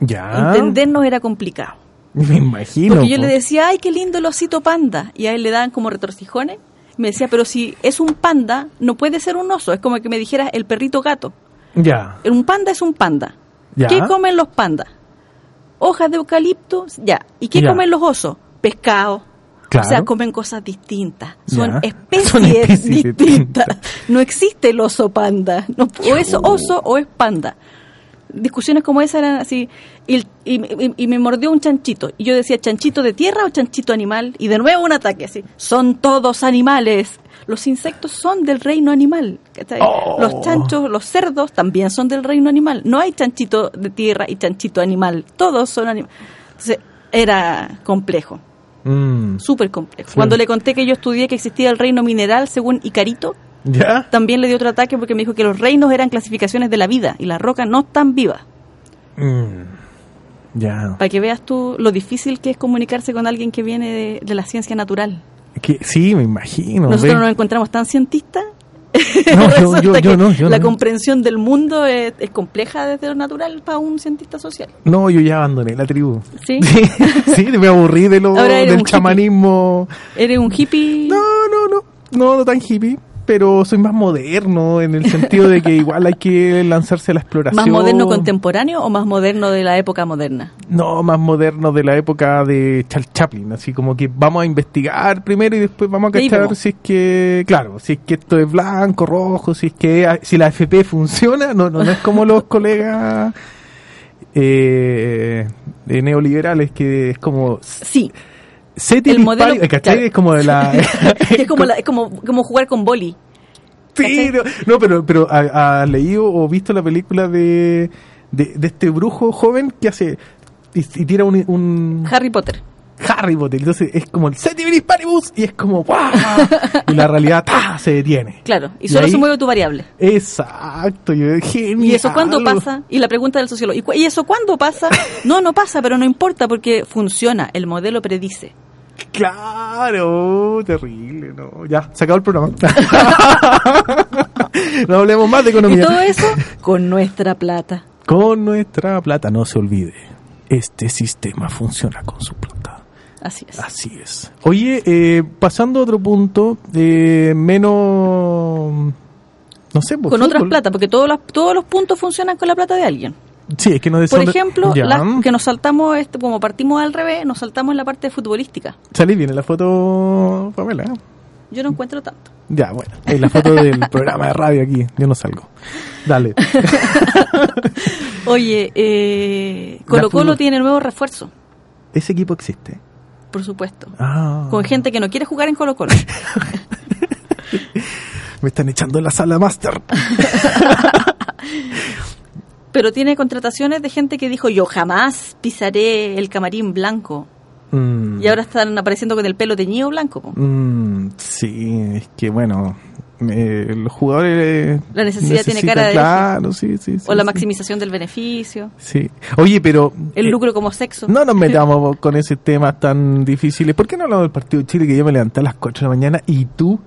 Ya. Entendernos era complicado. Me imagino. Porque yo po. le decía, ay, qué lindo el osito panda. Y a él le daban como retorcijones. Me decía, pero si es un panda, no puede ser un oso. Es como que me dijeras el perrito gato. Ya. Un panda es un panda. Ya. ¿Qué comen los pandas? Hojas de eucalipto, ya. ¿Y qué Ya. comen los osos? Pescado. Claro. O sea, comen cosas distintas. Son especies, Son especies distintas. distintas. No existe el oso panda. No, o es oso o es panda. discusiones como esa eran así, y, y- y- y me mordió un chanchito. Y yo decía, ¿chanchito de tierra o chanchito animal? Y de nuevo un ataque así, son todos animales. Los insectos son del reino animal. Oh. Los chanchos, los cerdos también son del reino animal. No hay chanchito de tierra y chanchito animal. Todos son animales. Entonces, era complejo, Mm. súper complejo. Sí. Cuando le conté que yo estudié que existía el reino mineral según Icarito, ¿Ya? también le dio otro ataque porque me dijo que los reinos eran clasificaciones de la vida y las rocas no están vivas. Mm. Ya. Para que veas tú lo difícil que es comunicarse con alguien que viene de, de la ciencia natural. Que, sí, me imagino. Nosotros ve. nos encontramos tan cientistas. No, yo- yo- yo no, yo la no. comprensión del mundo es, es compleja desde lo natural para un cientista social. No, yo ya abandoné la tribu. ¿Sí? sí, me aburrí de lo, del un hippie. chamanismo. ¿Eres un hippie? No, no, no, no, no tan hippie, pero soy más moderno en el sentido de que igual hay que lanzarse a la exploración. ¿Más moderno contemporáneo o más moderno de la época moderna? No, más moderno de la época de Charles Chaplin, así como que vamos a investigar primero y después vamos a cachar si es que, claro, si es que esto es blanco, rojo, si es que si la FP funciona, no, no, no es como los colegas eh, de neoliberales que es como Sí, set y El modelo- disparo, ¿cachai? claro. Es como de la es como, la- es como, como jugar con boli. Sí, no, no, pero, pero ¿ha- ¿has leído o visto la película de, de, de este brujo joven que hace y, y tira un, un Harry Potter. Harry Potter? Entonces es como el Setiviris Paribus y es como ¡guau! y la realidad se detiene. Claro, y Y solo ahí- se mueve tu variable. Exacto, yo genial. ¿Y eso cuándo pasa? Y la pregunta del sociólogo, ¿y, ¿y eso cuándo pasa? No, no pasa, pero no importa porque funciona, el modelo predice. Claro, terrible, no. Ya, se acabó el programa. no hablemos más de Y economía. todo eso con nuestra plata. Con nuestra plata, no se olvide. Este sistema funciona con su plata. Así es. Así es. Oye, eh, pasando a otro punto, eh, menos. No sé, pues, Con otras plata, porque todos los, todos los puntos funcionan con la plata de alguien. Sí, es que Por ejemplo, que nos saltamos, este, como partimos al revés, nos saltamos en la parte futbolística. Salí bien en la foto, Pamela. Yo no encuentro tanto. Ya, bueno, en la foto del programa de radio aquí, yo no salgo. Dale. Oye, eh, Colo Colo tiene nuevo refuerzo, Ese equipo existe. por supuesto. Ah, Con gente que no quiere jugar en Colo Colo. me están echando en la sala master. Pero tiene contrataciones de gente que dijo, yo jamás pisaré el camarín blanco. Mm. Y ahora están apareciendo con el pelo teñido blanco. Mm, sí, es que bueno, eh, los jugadores... La necesidad tiene cara de Claro, sí, sí, sí. O la maximización del beneficio, Sí. Oye, pero... el eh, lucro como sexo. No nos metamos con ese tema tan difíciles. ¿Por qué no hablamos del partido de Chile que yo me levanté a las 4 de la mañana y tú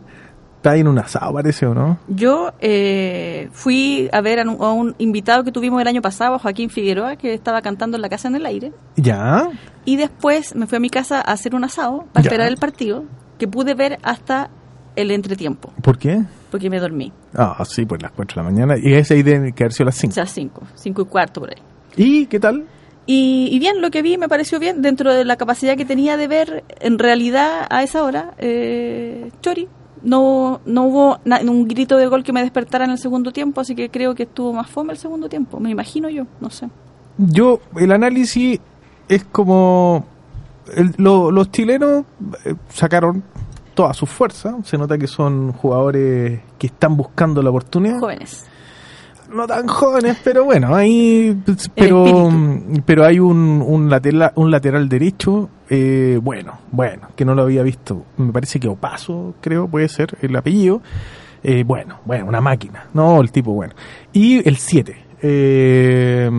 estás en un asado, parece o no? Yo eh, fui a ver a un, a un invitado que tuvimos el año pasado, a Joaquín Figueroa, que estaba cantando en la casa en el aire. ¿Ya? Y después me fui a mi casa a hacer un asado para Ya. esperar el partido, que pude ver hasta el entretiempo, ¿Por qué? porque me dormí. Ah, sí, pues las 4 de la mañana. Y ese ahí de que sido las O 5. sea, cinco, cinco y cuarto por ahí. ¿Y qué tal? Y, y bien, lo que vi me pareció bien dentro de la capacidad que tenía de ver en realidad a esa hora eh, Chori. No, no hubo na- un grito de gol que me despertara en el segundo tiempo, así que creo que estuvo más fome el segundo tiempo. Me imagino yo, no sé. Yo, el análisis es como... el- lo- los chilenos eh, sacaron toda su fuerza. Se nota que son jugadores que están buscando la oportunidad. Jóvenes. no tan jóvenes, pero bueno, ahí pero pero hay un, un lateral un lateral derecho eh, bueno, bueno, que no lo había visto. Me parece que Opaso, creo, puede ser el apellido. Eh, bueno, bueno, una máquina. No, el tipo bueno. Y el 7 eh,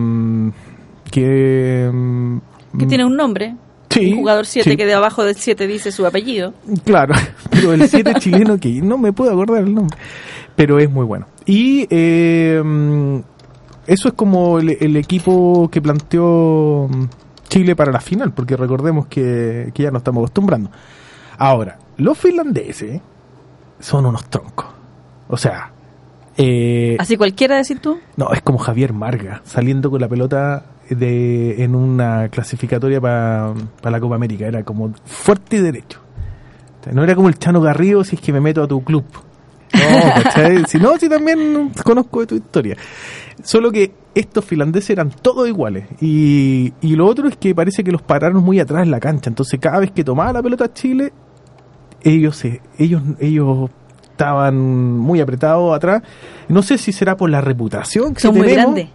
que mm, Que tiene un nombre. Sí, un jugador 7 sí. que de abajo del 7 dice su apellido. Claro, pero el 7 chileno que no me puedo acordar el nombre, pero es muy bueno. Y eh, mm, eso es como el, el equipo que planteó mm, Chile para la final, porque recordemos que, que ya nos estamos acostumbrando. Ahora, los finlandeses son unos troncos. O sea, eh, Así cualquiera decir tú. no, es como Javier Marga saliendo con la pelota de en una clasificatoria para la Copa América. Era como fuerte y derecho. O sea, no era como el Chano Garrido si es que me meto a tu club. No, ¿cachai? Si no, si también conozco de tu historia. Solo que estos finlandeses eran todos iguales. Y, y lo otro es que parece que los pararon muy atrás en la cancha. Entonces cada vez que tomaba la pelota Chile, ellos se, ellos, ellos estaban muy apretados atrás. No sé si será por la reputación que Son muy tenemos. grandes.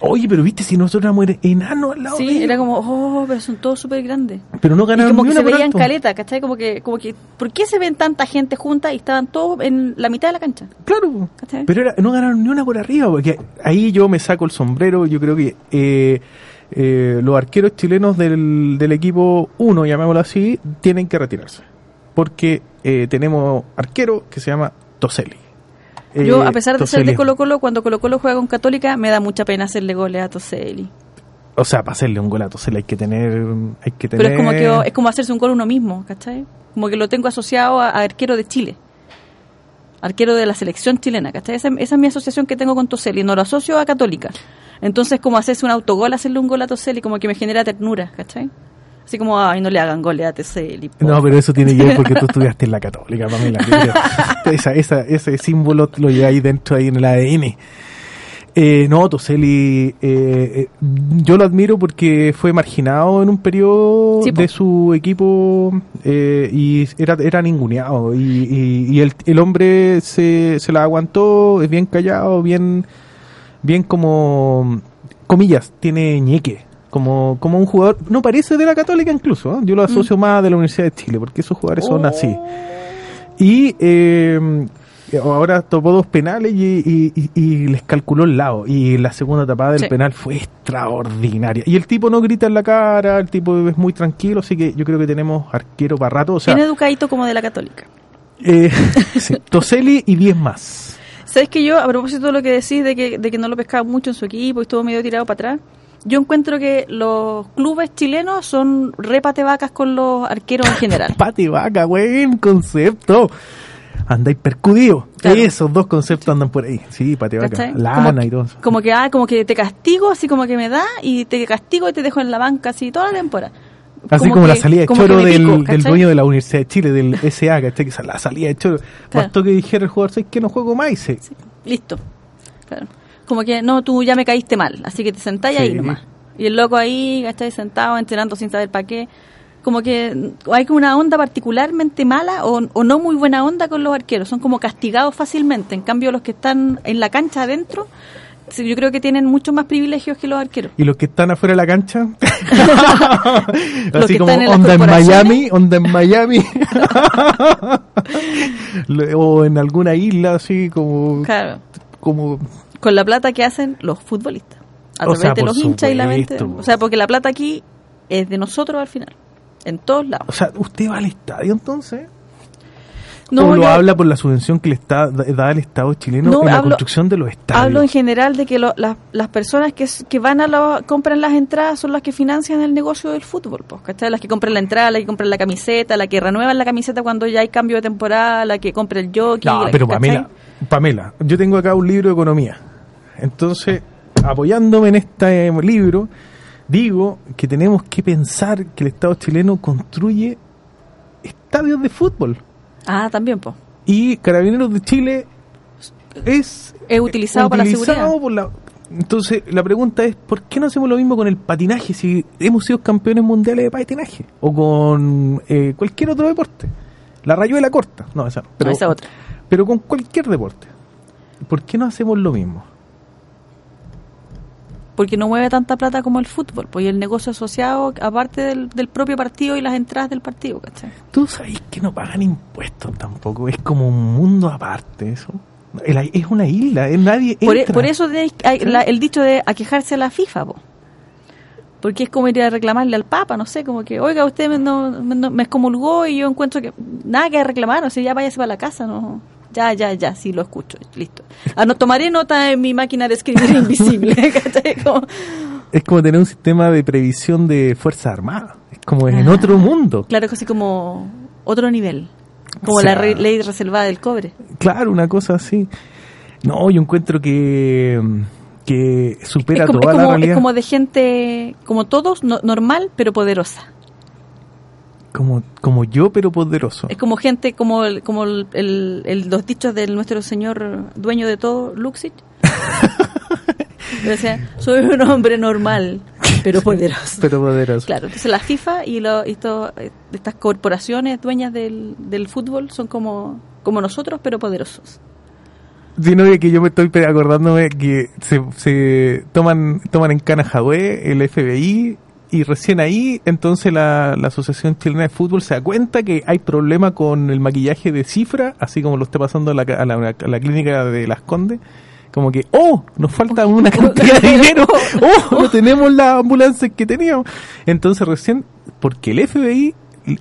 Oye, pero viste si nosotros éramos enanos al lado de Sí, ellos. era como, oh, pero son todos súper grandes. Pero no Y ganaron como ni que una se por veían alto. caleta, ¿cachai? Como que, como que, ¿por qué se ven tanta gente junta y estaban todos en la mitad de la cancha? Claro, ¿Cachai? pero era- no ganaron ni una por arriba, porque ahí yo me saco el sombrero. Yo creo que eh, eh, los arqueros chilenos del, del equipo 1, llamémoslo así, tienen que retirarse. Porque eh, tenemos arquero que se llama Toselli. Yo, Eh, a pesar de ser de. Colo Colo, cuando Colo Colo juega con Católica, me da mucha pena hacerle goles a Toselli. O sea, para hacerle un gol a Toselli hay que tener. Hay que tener Pero es como que es como hacerse un gol uno mismo, ¿cachai? Como que lo tengo asociado a, a arquero de Chile. Arquero de la selección chilena, ¿cachai? Esa, esa es mi asociación que tengo con Toselli, no lo asocio a Católica. Entonces, como hacerse un autogol, hacerle un gol a Toselli, como que me genera ternura, ¿cachai? Así como, ay, no le hagan goles a Toselli. No, pero eso tiene que ver porque tú estudiaste en la católica, Pamela. esa, esa, ese símbolo lo lleváis dentro ahí en el ADN. Eh, no, Toselli, eh, eh, yo lo admiro porque fue marginado en un periodo Sí, de su equipo eh, y era, era ninguneado. Y, y, y el, el hombre se, se la aguantó, es bien callado, bien, bien como, comillas, tiene ñeque. Como, como un jugador, no parece de la Católica incluso, ¿eh? yo lo asocio más de la Universidad de Chile, porque esos jugadores son así. Y eh, ahora topó dos penales y, y- y- y les calculó el lado. Y la segunda tapada del Sí. penal fue extraordinaria. Y el tipo no grita en la cara, el tipo es muy tranquilo, así que yo creo que tenemos arquero para rato. O sea, Bien educadito como de la Católica. eh, sí, Toselli y 10 más. ¿Sabes que yo, a propósito de lo que decís de que, de que no lo pescaba mucho en su equipo y estuvo medio tirado para atrás, yo encuentro que los clubes chilenos son repate vacas con los arqueros en general. Pati vaca, buen concepto. Andáis percudido. Claro. Esos dos conceptos andan por ahí. Sí, pati vaca. ¿Cachai? Lana como, y todo eso. Como que, ah, como que te castigo, así como que me da, y te castigo y te dejo en la banca así toda la temporada. Así como, que- la salida de como choro del, pico, del dueño de la Universidad de Chile, del SA, ¿cachai? Que la salida de choro. Claro. Bastó que dijera el jugador, ¿sabes que no juego más? Y se- Sí, listo. Claro. Como que, no, tú ya me caíste mal, así que te sentáis ahí Sí. nomás. Y el loco ahí, ¿cachai? Sentado, entrenando sin saber para qué. Como que hay como una onda particularmente mala o, o no muy buena onda con los arqueros. Son como castigados fácilmente. En cambio, los que están en la cancha adentro, yo creo que tienen muchos más privilegios que los arqueros. Y los que están afuera de la cancha, así como en onda en. Miami, onda en Miami, o en alguna isla así como, Claro. como Con la plata que hacen los futbolistas. A O través sea, de los hinchas y la mente. O sea, porque la plata aquí es de nosotros al final. En todos lados. O sea, ¿usted va al estadio entonces? No, ¿O lo yo- habla por la subvención que le está da, el Estado chileno No, en la hablo- construcción de los estadios? Hablo en general de que lo- las- las personas que, que van a la, compran las entradas son las que financian el negocio del fútbol, pues, ¿cachai? Las que compran la entrada, las que compran la camiseta, la que renuevan la camiseta cuando ya hay cambio de temporada, la que compra el jockey. No, la- pero. Pamela, Pamela, yo tengo acá un libro de economía. Entonces, apoyándome en este eh, libro, digo que tenemos que pensar que el Estado chileno construye estadios de fútbol. Ah, también, pues. Y Carabineros de Chile es Es utilizado para la utilizado seguridad. por la- Entonces, la pregunta es, ¿por qué no hacemos lo mismo con el patinaje si hemos sido campeones mundiales de patinaje? O con eh, cualquier otro deporte. La rayuela corta. No, esa no. Pero, No, esa otra. pero con cualquier deporte. ¿Por qué no hacemos lo mismo? Porque no mueve tanta plata como el fútbol, pues y el negocio asociado, aparte del, del propio partido y las entradas del partido, ¿cachai? Tú sabes que no pagan impuestos tampoco. Es como un mundo aparte eso. El- Es una isla. nadie Por, e- entra. por eso tenéis- hay la- el dicho de aquejarse a la FIFA, po. Porque es como ir a reclamarle al Papa, no sé, como que, oiga, usted me, no, me, no- me excomulgó y yo encuentro que nada que reclamar, o sea, ya váyase para la casa, no. Ya, ya, ya, sí, lo escucho, listo. Ah, no, tomaré nota en mi máquina de escribir invisible, Es como tener un sistema de previsión de Fuerzas Armadas. Es como en Ah. otro mundo. claro, es así como otro nivel, como O sea, la re- ley reservada del cobre. Claro, una cosa así. No, yo encuentro que, que supera Es como, toda es la como- es realidad. como de gente, como todos, no- normal, pero poderosa. Como, como yo, pero poderoso. Es como gente, como, el- como el, el- el- los dichos de nuestro señor dueño de todo, Luxich. O sea, soy un hombre normal, pero poderoso. Pero poderoso. Claro, entonces la FIFA y, lo- y esto- eh, estas corporaciones dueñas del, del fútbol son como, como nosotros, pero poderosos. Sino de que yo me estoy acordándome que se, se toman toman en cana Jadwe, el FBI, y recién ahí, entonces la, la Asociación Chilena de Fútbol se da cuenta que hay problema con el maquillaje de cifra, así como lo está pasando a la, a la, a la clínica de Las Condes. Como que, oh, nos falta una cantidad de dinero, oh, no tenemos la ambulancia que teníamos. Entonces recién, porque el FBI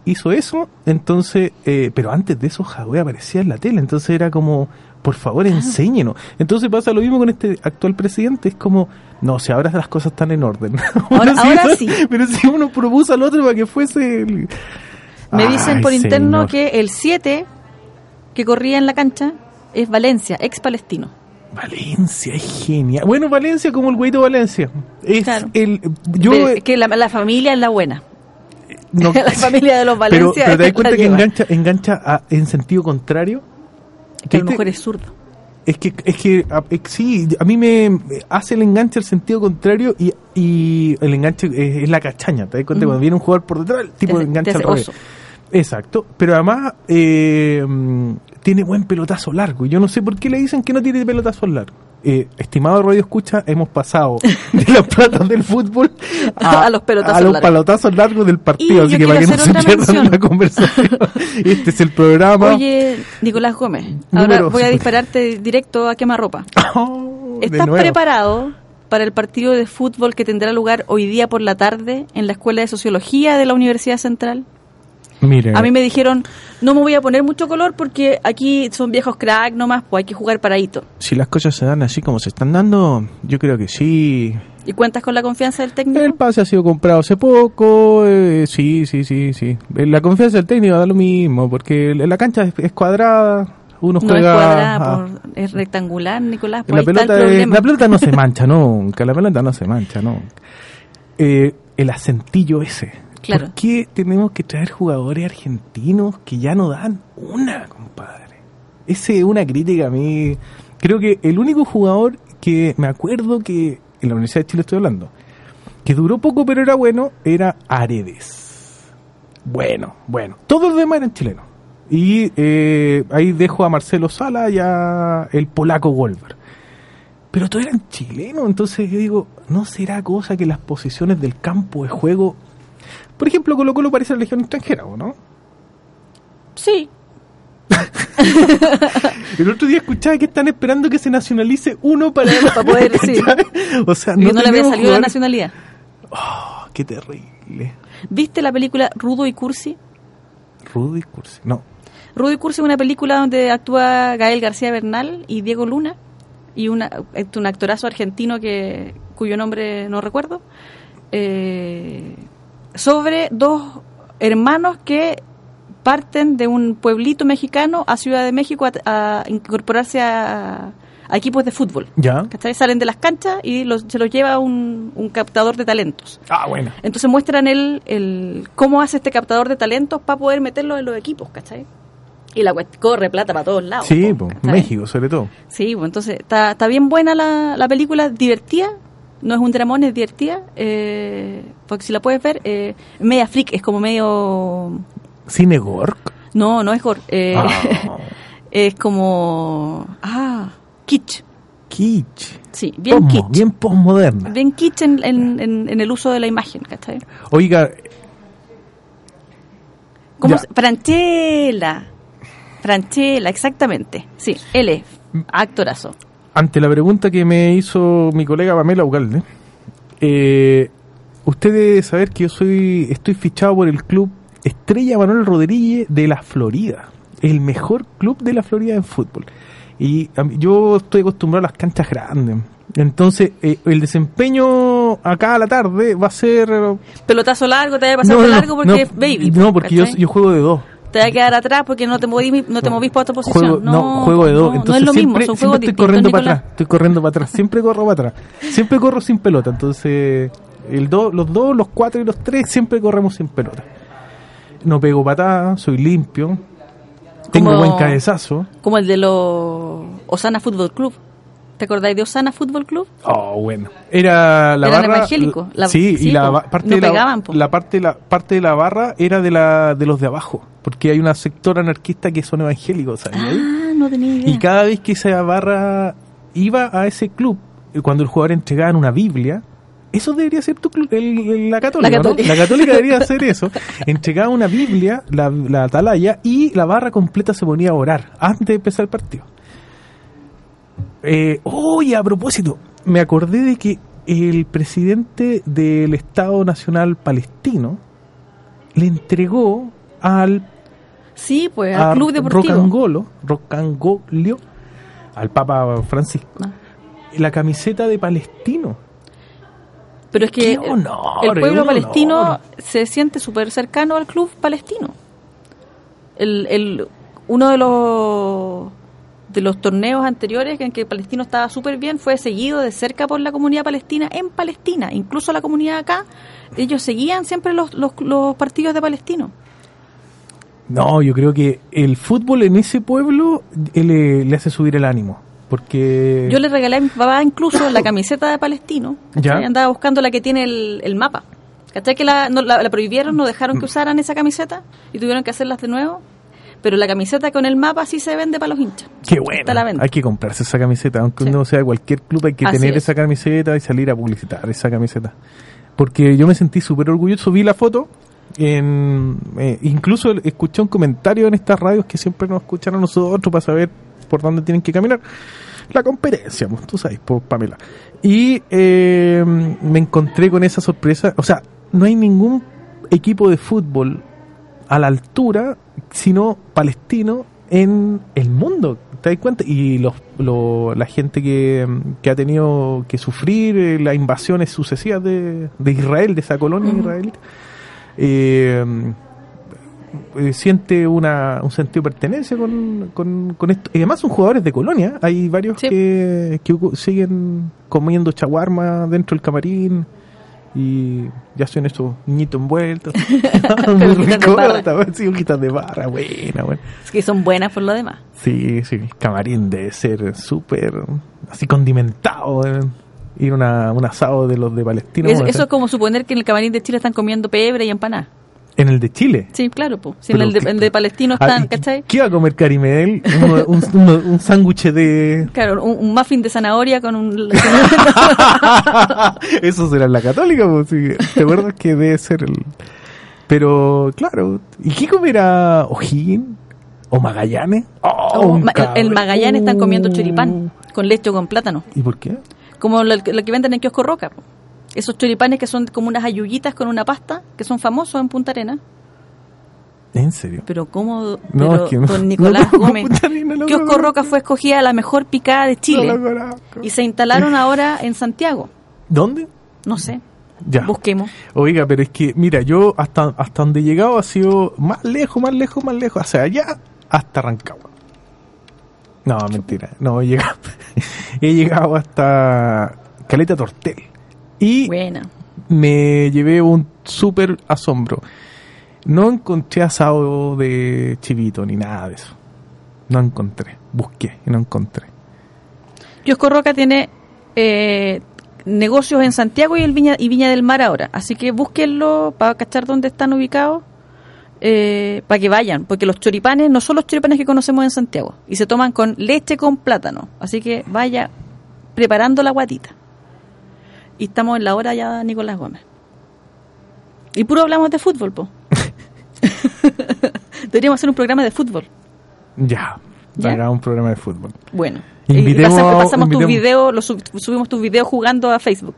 hizo eso, entonces, eh, pero antes de eso Jadwe aparecía en la tele, entonces era como, por favor, enséñenos. Entonces pasa lo mismo con este actual presidente, es como, no, si ahora las cosas están en orden. Ahora- sí. Pero si uno propuso al otro para que fuese... el- Me dicen Ay, por interno señor. que el 7 que corría en la cancha es Valencia, ex palestino. Valencia es genial. Bueno, Valencia como el güeyito Valencia. Es Claro. el... Yo... Que la, la familia es la buena. no- la familia de los Valencia. pero te das cuenta que engancha, engancha a- en sentido contrario. Que a lo ¿Viste? mejor es zurdo. Es que, es que a- es- sí, a mí me hace el enganche al sentido contrario y, y el enganche es, es la cachaña. ¿Te das cuenta? Mm. Cuando viene un jugador por detrás, el tipo engancha te al revés. Exacto, pero además eh, tiene buen pelotazo largo. Y yo no sé por qué le dicen que no tiene pelotazo largo. Eh, estimado Radio Escucha, hemos pasado de las platas del fútbol A los pelotazos a los largos. pelotazos largos del partido. Y así que para que no se pierdan la conversación. este es el programa. Oye, Nicolás Gómez, ahora Número voy a dispararte directo a quemarropa. Oh, ¿Estás preparado para el partido de fútbol que tendrá lugar hoy día por la tarde en la Escuela de Sociología de la Universidad Central? Mire, A mí me dijeron, no me voy a poner mucho color porque aquí son viejos crack nomás, pues hay que jugar paradito. si las cosas se dan así como se están dando, yo creo que sí. ¿Y cuentas con la confianza del técnico? El pase ha sido comprado hace poco, eh, sí, sí, sí, sí. Eh, La confianza del técnico da lo mismo, porque la cancha es, cuadrada, uno no es juega... cuadrada, a- por- es rectangular, Nicolás. Pues la, pelota es- la pelota no se mancha nunca, la pelota no se mancha nunca. Eh, el acentillo ese. Claro. ¿Por qué tenemos que traer jugadores argentinos que ya no dan una, compadre? Ese es una crítica a mí. Creo que el único jugador que me acuerdo que en la Universidad de Chile estoy hablando, que duró poco pero era bueno, era Aredes. Bueno, bueno. Todos los demás eran chilenos. Y eh, ahí dejo a Marcelo Sala y a el polaco Wolver. Pero todos eran chilenos, entonces yo digo, ¿no será cosa que las posiciones del campo de juego... Por ejemplo, Colo Colo parece la Legión extranjera, ¿o no? Sí, El otro día escuchaba que están esperando que se nacionalice uno para, Para poder, sí. O sea, y no, no, le había salido la nacionalidad. Oh, qué terrible. ¿Viste la película Rudo y Cursi? Rudy Cursi. No. Rudo y Cursi es una película donde actúa Gael García Bernal y Diego Luna y una, un actorazo argentino que cuyo nombre no recuerdo eh, sobre dos hermanos que parten de un pueblito mexicano a Ciudad de México a, a incorporarse a, a equipos de fútbol. ¿Ya? ¿Cachai? Salen de las canchas y los- se los lleva un, un captador de talentos. Ah, bueno. Entonces muestran el, el cómo hace este captador de talentos para poder meterlo en los equipos, ¿cachai? Y la corre plata para todos lados. Sí, po. México sobre todo. Sí, pues entonces está, está bien buena la, la película, divertida. No es un dramón, es divertida. Eh, porque si la puedes ver, eh, media freak, es como medio... Cine Gork. No, no es gore. eh, Ah, es como... Ah, kitsch. kitsch. Sí, bien Posmo- kitsch. Bien postmoderna. Bien kitsch en, en, en- en el uso de la imagen, ¿cachai? Oiga, ¿Cómo se- Franchella. Franchella, exactamente. Sí, él es actorazo. Ante la pregunta que me hizo mi colega Pamela Ugalde, eh, usted debe saber que yo soy estoy fichado por el club Estrella Manuel Rodríguez de la Florida, el mejor club de la Florida en fútbol. Y mí- yo estoy acostumbrado a las canchas grandes. Entonces, eh, el desempeño acá a la tarde va a ser... Pelotazo largo, te va a pasar No, por no, largo porque no, es baby. No, porque yo, yo juego de dos. Te va a quedar atrás porque no te movís, no te movís para otra posición. Juego, no, juego de dos. no, entonces no es lo siempre, mismo, son juegos estoy corriendo para atrás. Estoy corriendo para atrás. Siempre corro para atrás. Siempre corro sin pelota. Entonces, el do, los dos, los cuatro y los tres siempre corremos sin pelota. no pego patada, soy limpio, tengo Como- buen cabezazo. Como el de los Osana Fútbol Club. ¿Te acordáis de Osana Fútbol Club? Oh, bueno. Era la Eran barra. evangélicos. La- sí, sí, y la po. parte No de la, pegaban, la parte de la parte de la barra era de la de los de abajo, porque hay una sector anarquista que son evangélicos, ¿sabes? Ah, no tenía idea. Y cada vez que esa barra iba a ese club, eh, cuando el jugador entregaba una Biblia, eso debería ser tu club, el- el- la católica, La ¿no? Católica. La católica debería hacer eso. Entregaba una Biblia, la, la atalaya, y la barra completa se ponía a orar antes de empezar el partido. Eh, oye, a propósito, me acordé de que el presidente del Estado Nacional Palestino le entregó al Sí, pues, al Club Deportivo. Rocangolo, Rocangolio, al Papa Francisco, Ah. la camiseta de Palestino. Pero es que ¡Qué el- honor, el pueblo palestino honor! se siente súper cercano al club palestino. El, el, uno de los de los torneos anteriores en que Palestino estaba súper bien fue seguido de cerca por la comunidad palestina en Palestina. Incluso la comunidad acá, ellos seguían siempre los, los, los partidos de Palestino. No, yo creo que el fútbol en ese pueblo eh, le, le hace subir el ánimo. Porque. Yo le regalé a mi papá incluso la camiseta de Palestino. Ya. Andaba buscando la que tiene el, el mapa. ¿Cachai? Que la, no, la, la prohibieron, no dejaron que Mm. usaran esa camiseta y tuvieron que hacerlas de nuevo. Pero la camiseta con el mapa sí se vende para los hinchas. Qué venta. Hay que comprarse esa camiseta. Aunque Sí. no sea de cualquier club, hay que Así tener es. esa camiseta y salir a publicitar esa camiseta. Porque yo me sentí súper orgulloso. Vi la foto. En, eh, incluso escuché un comentario en estas radios que siempre nos escuchan a nosotros para saber por dónde tienen que caminar. La competencia, pues, tú sabes, por Pamela. Y eh, me encontré con esa sorpresa. O sea, no hay ningún equipo de fútbol a la altura, sino palestino en el mundo. ¿Te das cuenta? Y los, lo- la gente que, que ha tenido que sufrir eh, las invasiones sucesivas de, de Israel, de esa colonia israelita, eh, eh, siente una, un sentido de pertenencia con, con, con esto. Y además son jugadores de colonia. Hay varios Sí. que, que siguen comiendo chaguarma dentro del camarín. Y ya son estos niñitos envueltos. Muy rico. Sí, hojitas de barra, buena, buena. Es que son buenas por lo demás. Sí, sí, el camarín debe ser súper así condimentado. eh. Ir a una, un asado de los de Palestina. Es- eso es como suponer que en el camarín de Chile están comiendo pebre y empanada. En el de Chile. Sí, claro, pues. Si en el de, qué- el de Palestino Ah, están, ¿y ¿cachai? ¿Qué iba a comer Carimel? Un, un, un- sándwich de... Claro, un, un muffin de zanahoria con un... Eso será en la católica, pues, sí. ¿te acuerdas que debe ser el... Pero, claro, ¿y qué comerá O'Higgins? ¿O Magallanes? Oh, Oh, ma- el-. Magallanes están comiendo Uh. choripán con leche o con plátano. ¿Y por qué? Como lo, lo que venden en kiosco Roca. po. Esos choripanes que son como unas ayuyitas con una pasta, que son famosos en Punta Arena. ¿En serio? Pero como No, pero es que no- don Nicolás no, Gómez. Kiosco. Roca fue escogida la mejor picada de Chile. Y se instalaron ahora en Santiago. ¿Dónde? No sé. Ya. Busquemos. Oiga, pero es que, mira, yo hasta, hasta donde he llegado ha sido más lejos, más lejos, más lejos, hacia allá, hasta Rancagua. No, mentira, no, he llegado, he llegado hasta Caleta Tortel. Y Buena. me llevé un súper asombro. No encontré asado de chivito ni nada de eso. No encontré. Busqué y no encontré. Kiosco Roca tiene eh, negocios en Santiago y, el Viña, y Viña del Mar ahora. Así que búsquenlo para cachar dónde están ubicados. eh, para que vayan, porque los choripanes no son los choripanes que conocemos en Santiago y se toman con leche con plátano. Así que vaya preparando la guatita. Y estamos en la hora ya, Nicolás Gómez. Y puro hablamos de fútbol, po. Deberíamos hacer un programa de fútbol. Ya, ¿Ya? un programa de fútbol. Bueno. Invitemos- y pasa- pasamos tus videos, los sub- subimos tus videos jugando a Facebook.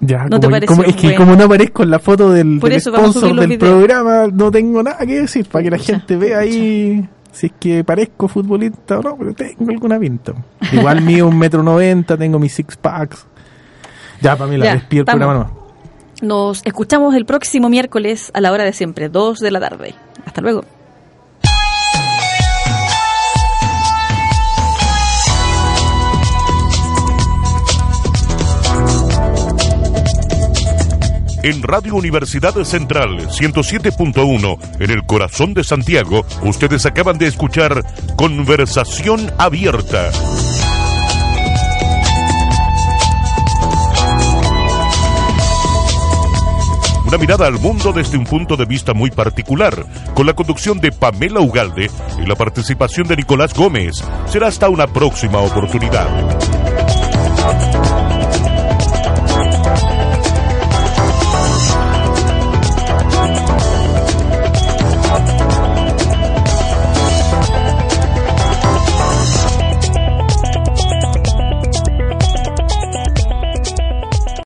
Ya, ¿No te como, es que bueno? como no aparezco en la foto del, Por del eso vamos a sponsor del videos. programa, no tengo nada que decir para que la gente vea ahí si es que parezco futbolista o no, pero tengo alguna pinta. Igual mío un metro noventa, tengo mis six packs. Ya, para mí la Ya, despido el programa nomás. Nos escuchamos el próximo miércoles a la hora de siempre, 2 de la tarde. Hasta luego. En Radio Universidad Central 107.1 en el corazón de Santiago. Ustedes acaban de escuchar Conversación Abierta. Una mirada al mundo desde un punto de vista muy particular, con la conducción de Pamela Ugalde y la participación de Nicolás Gómez. Será hasta una próxima oportunidad.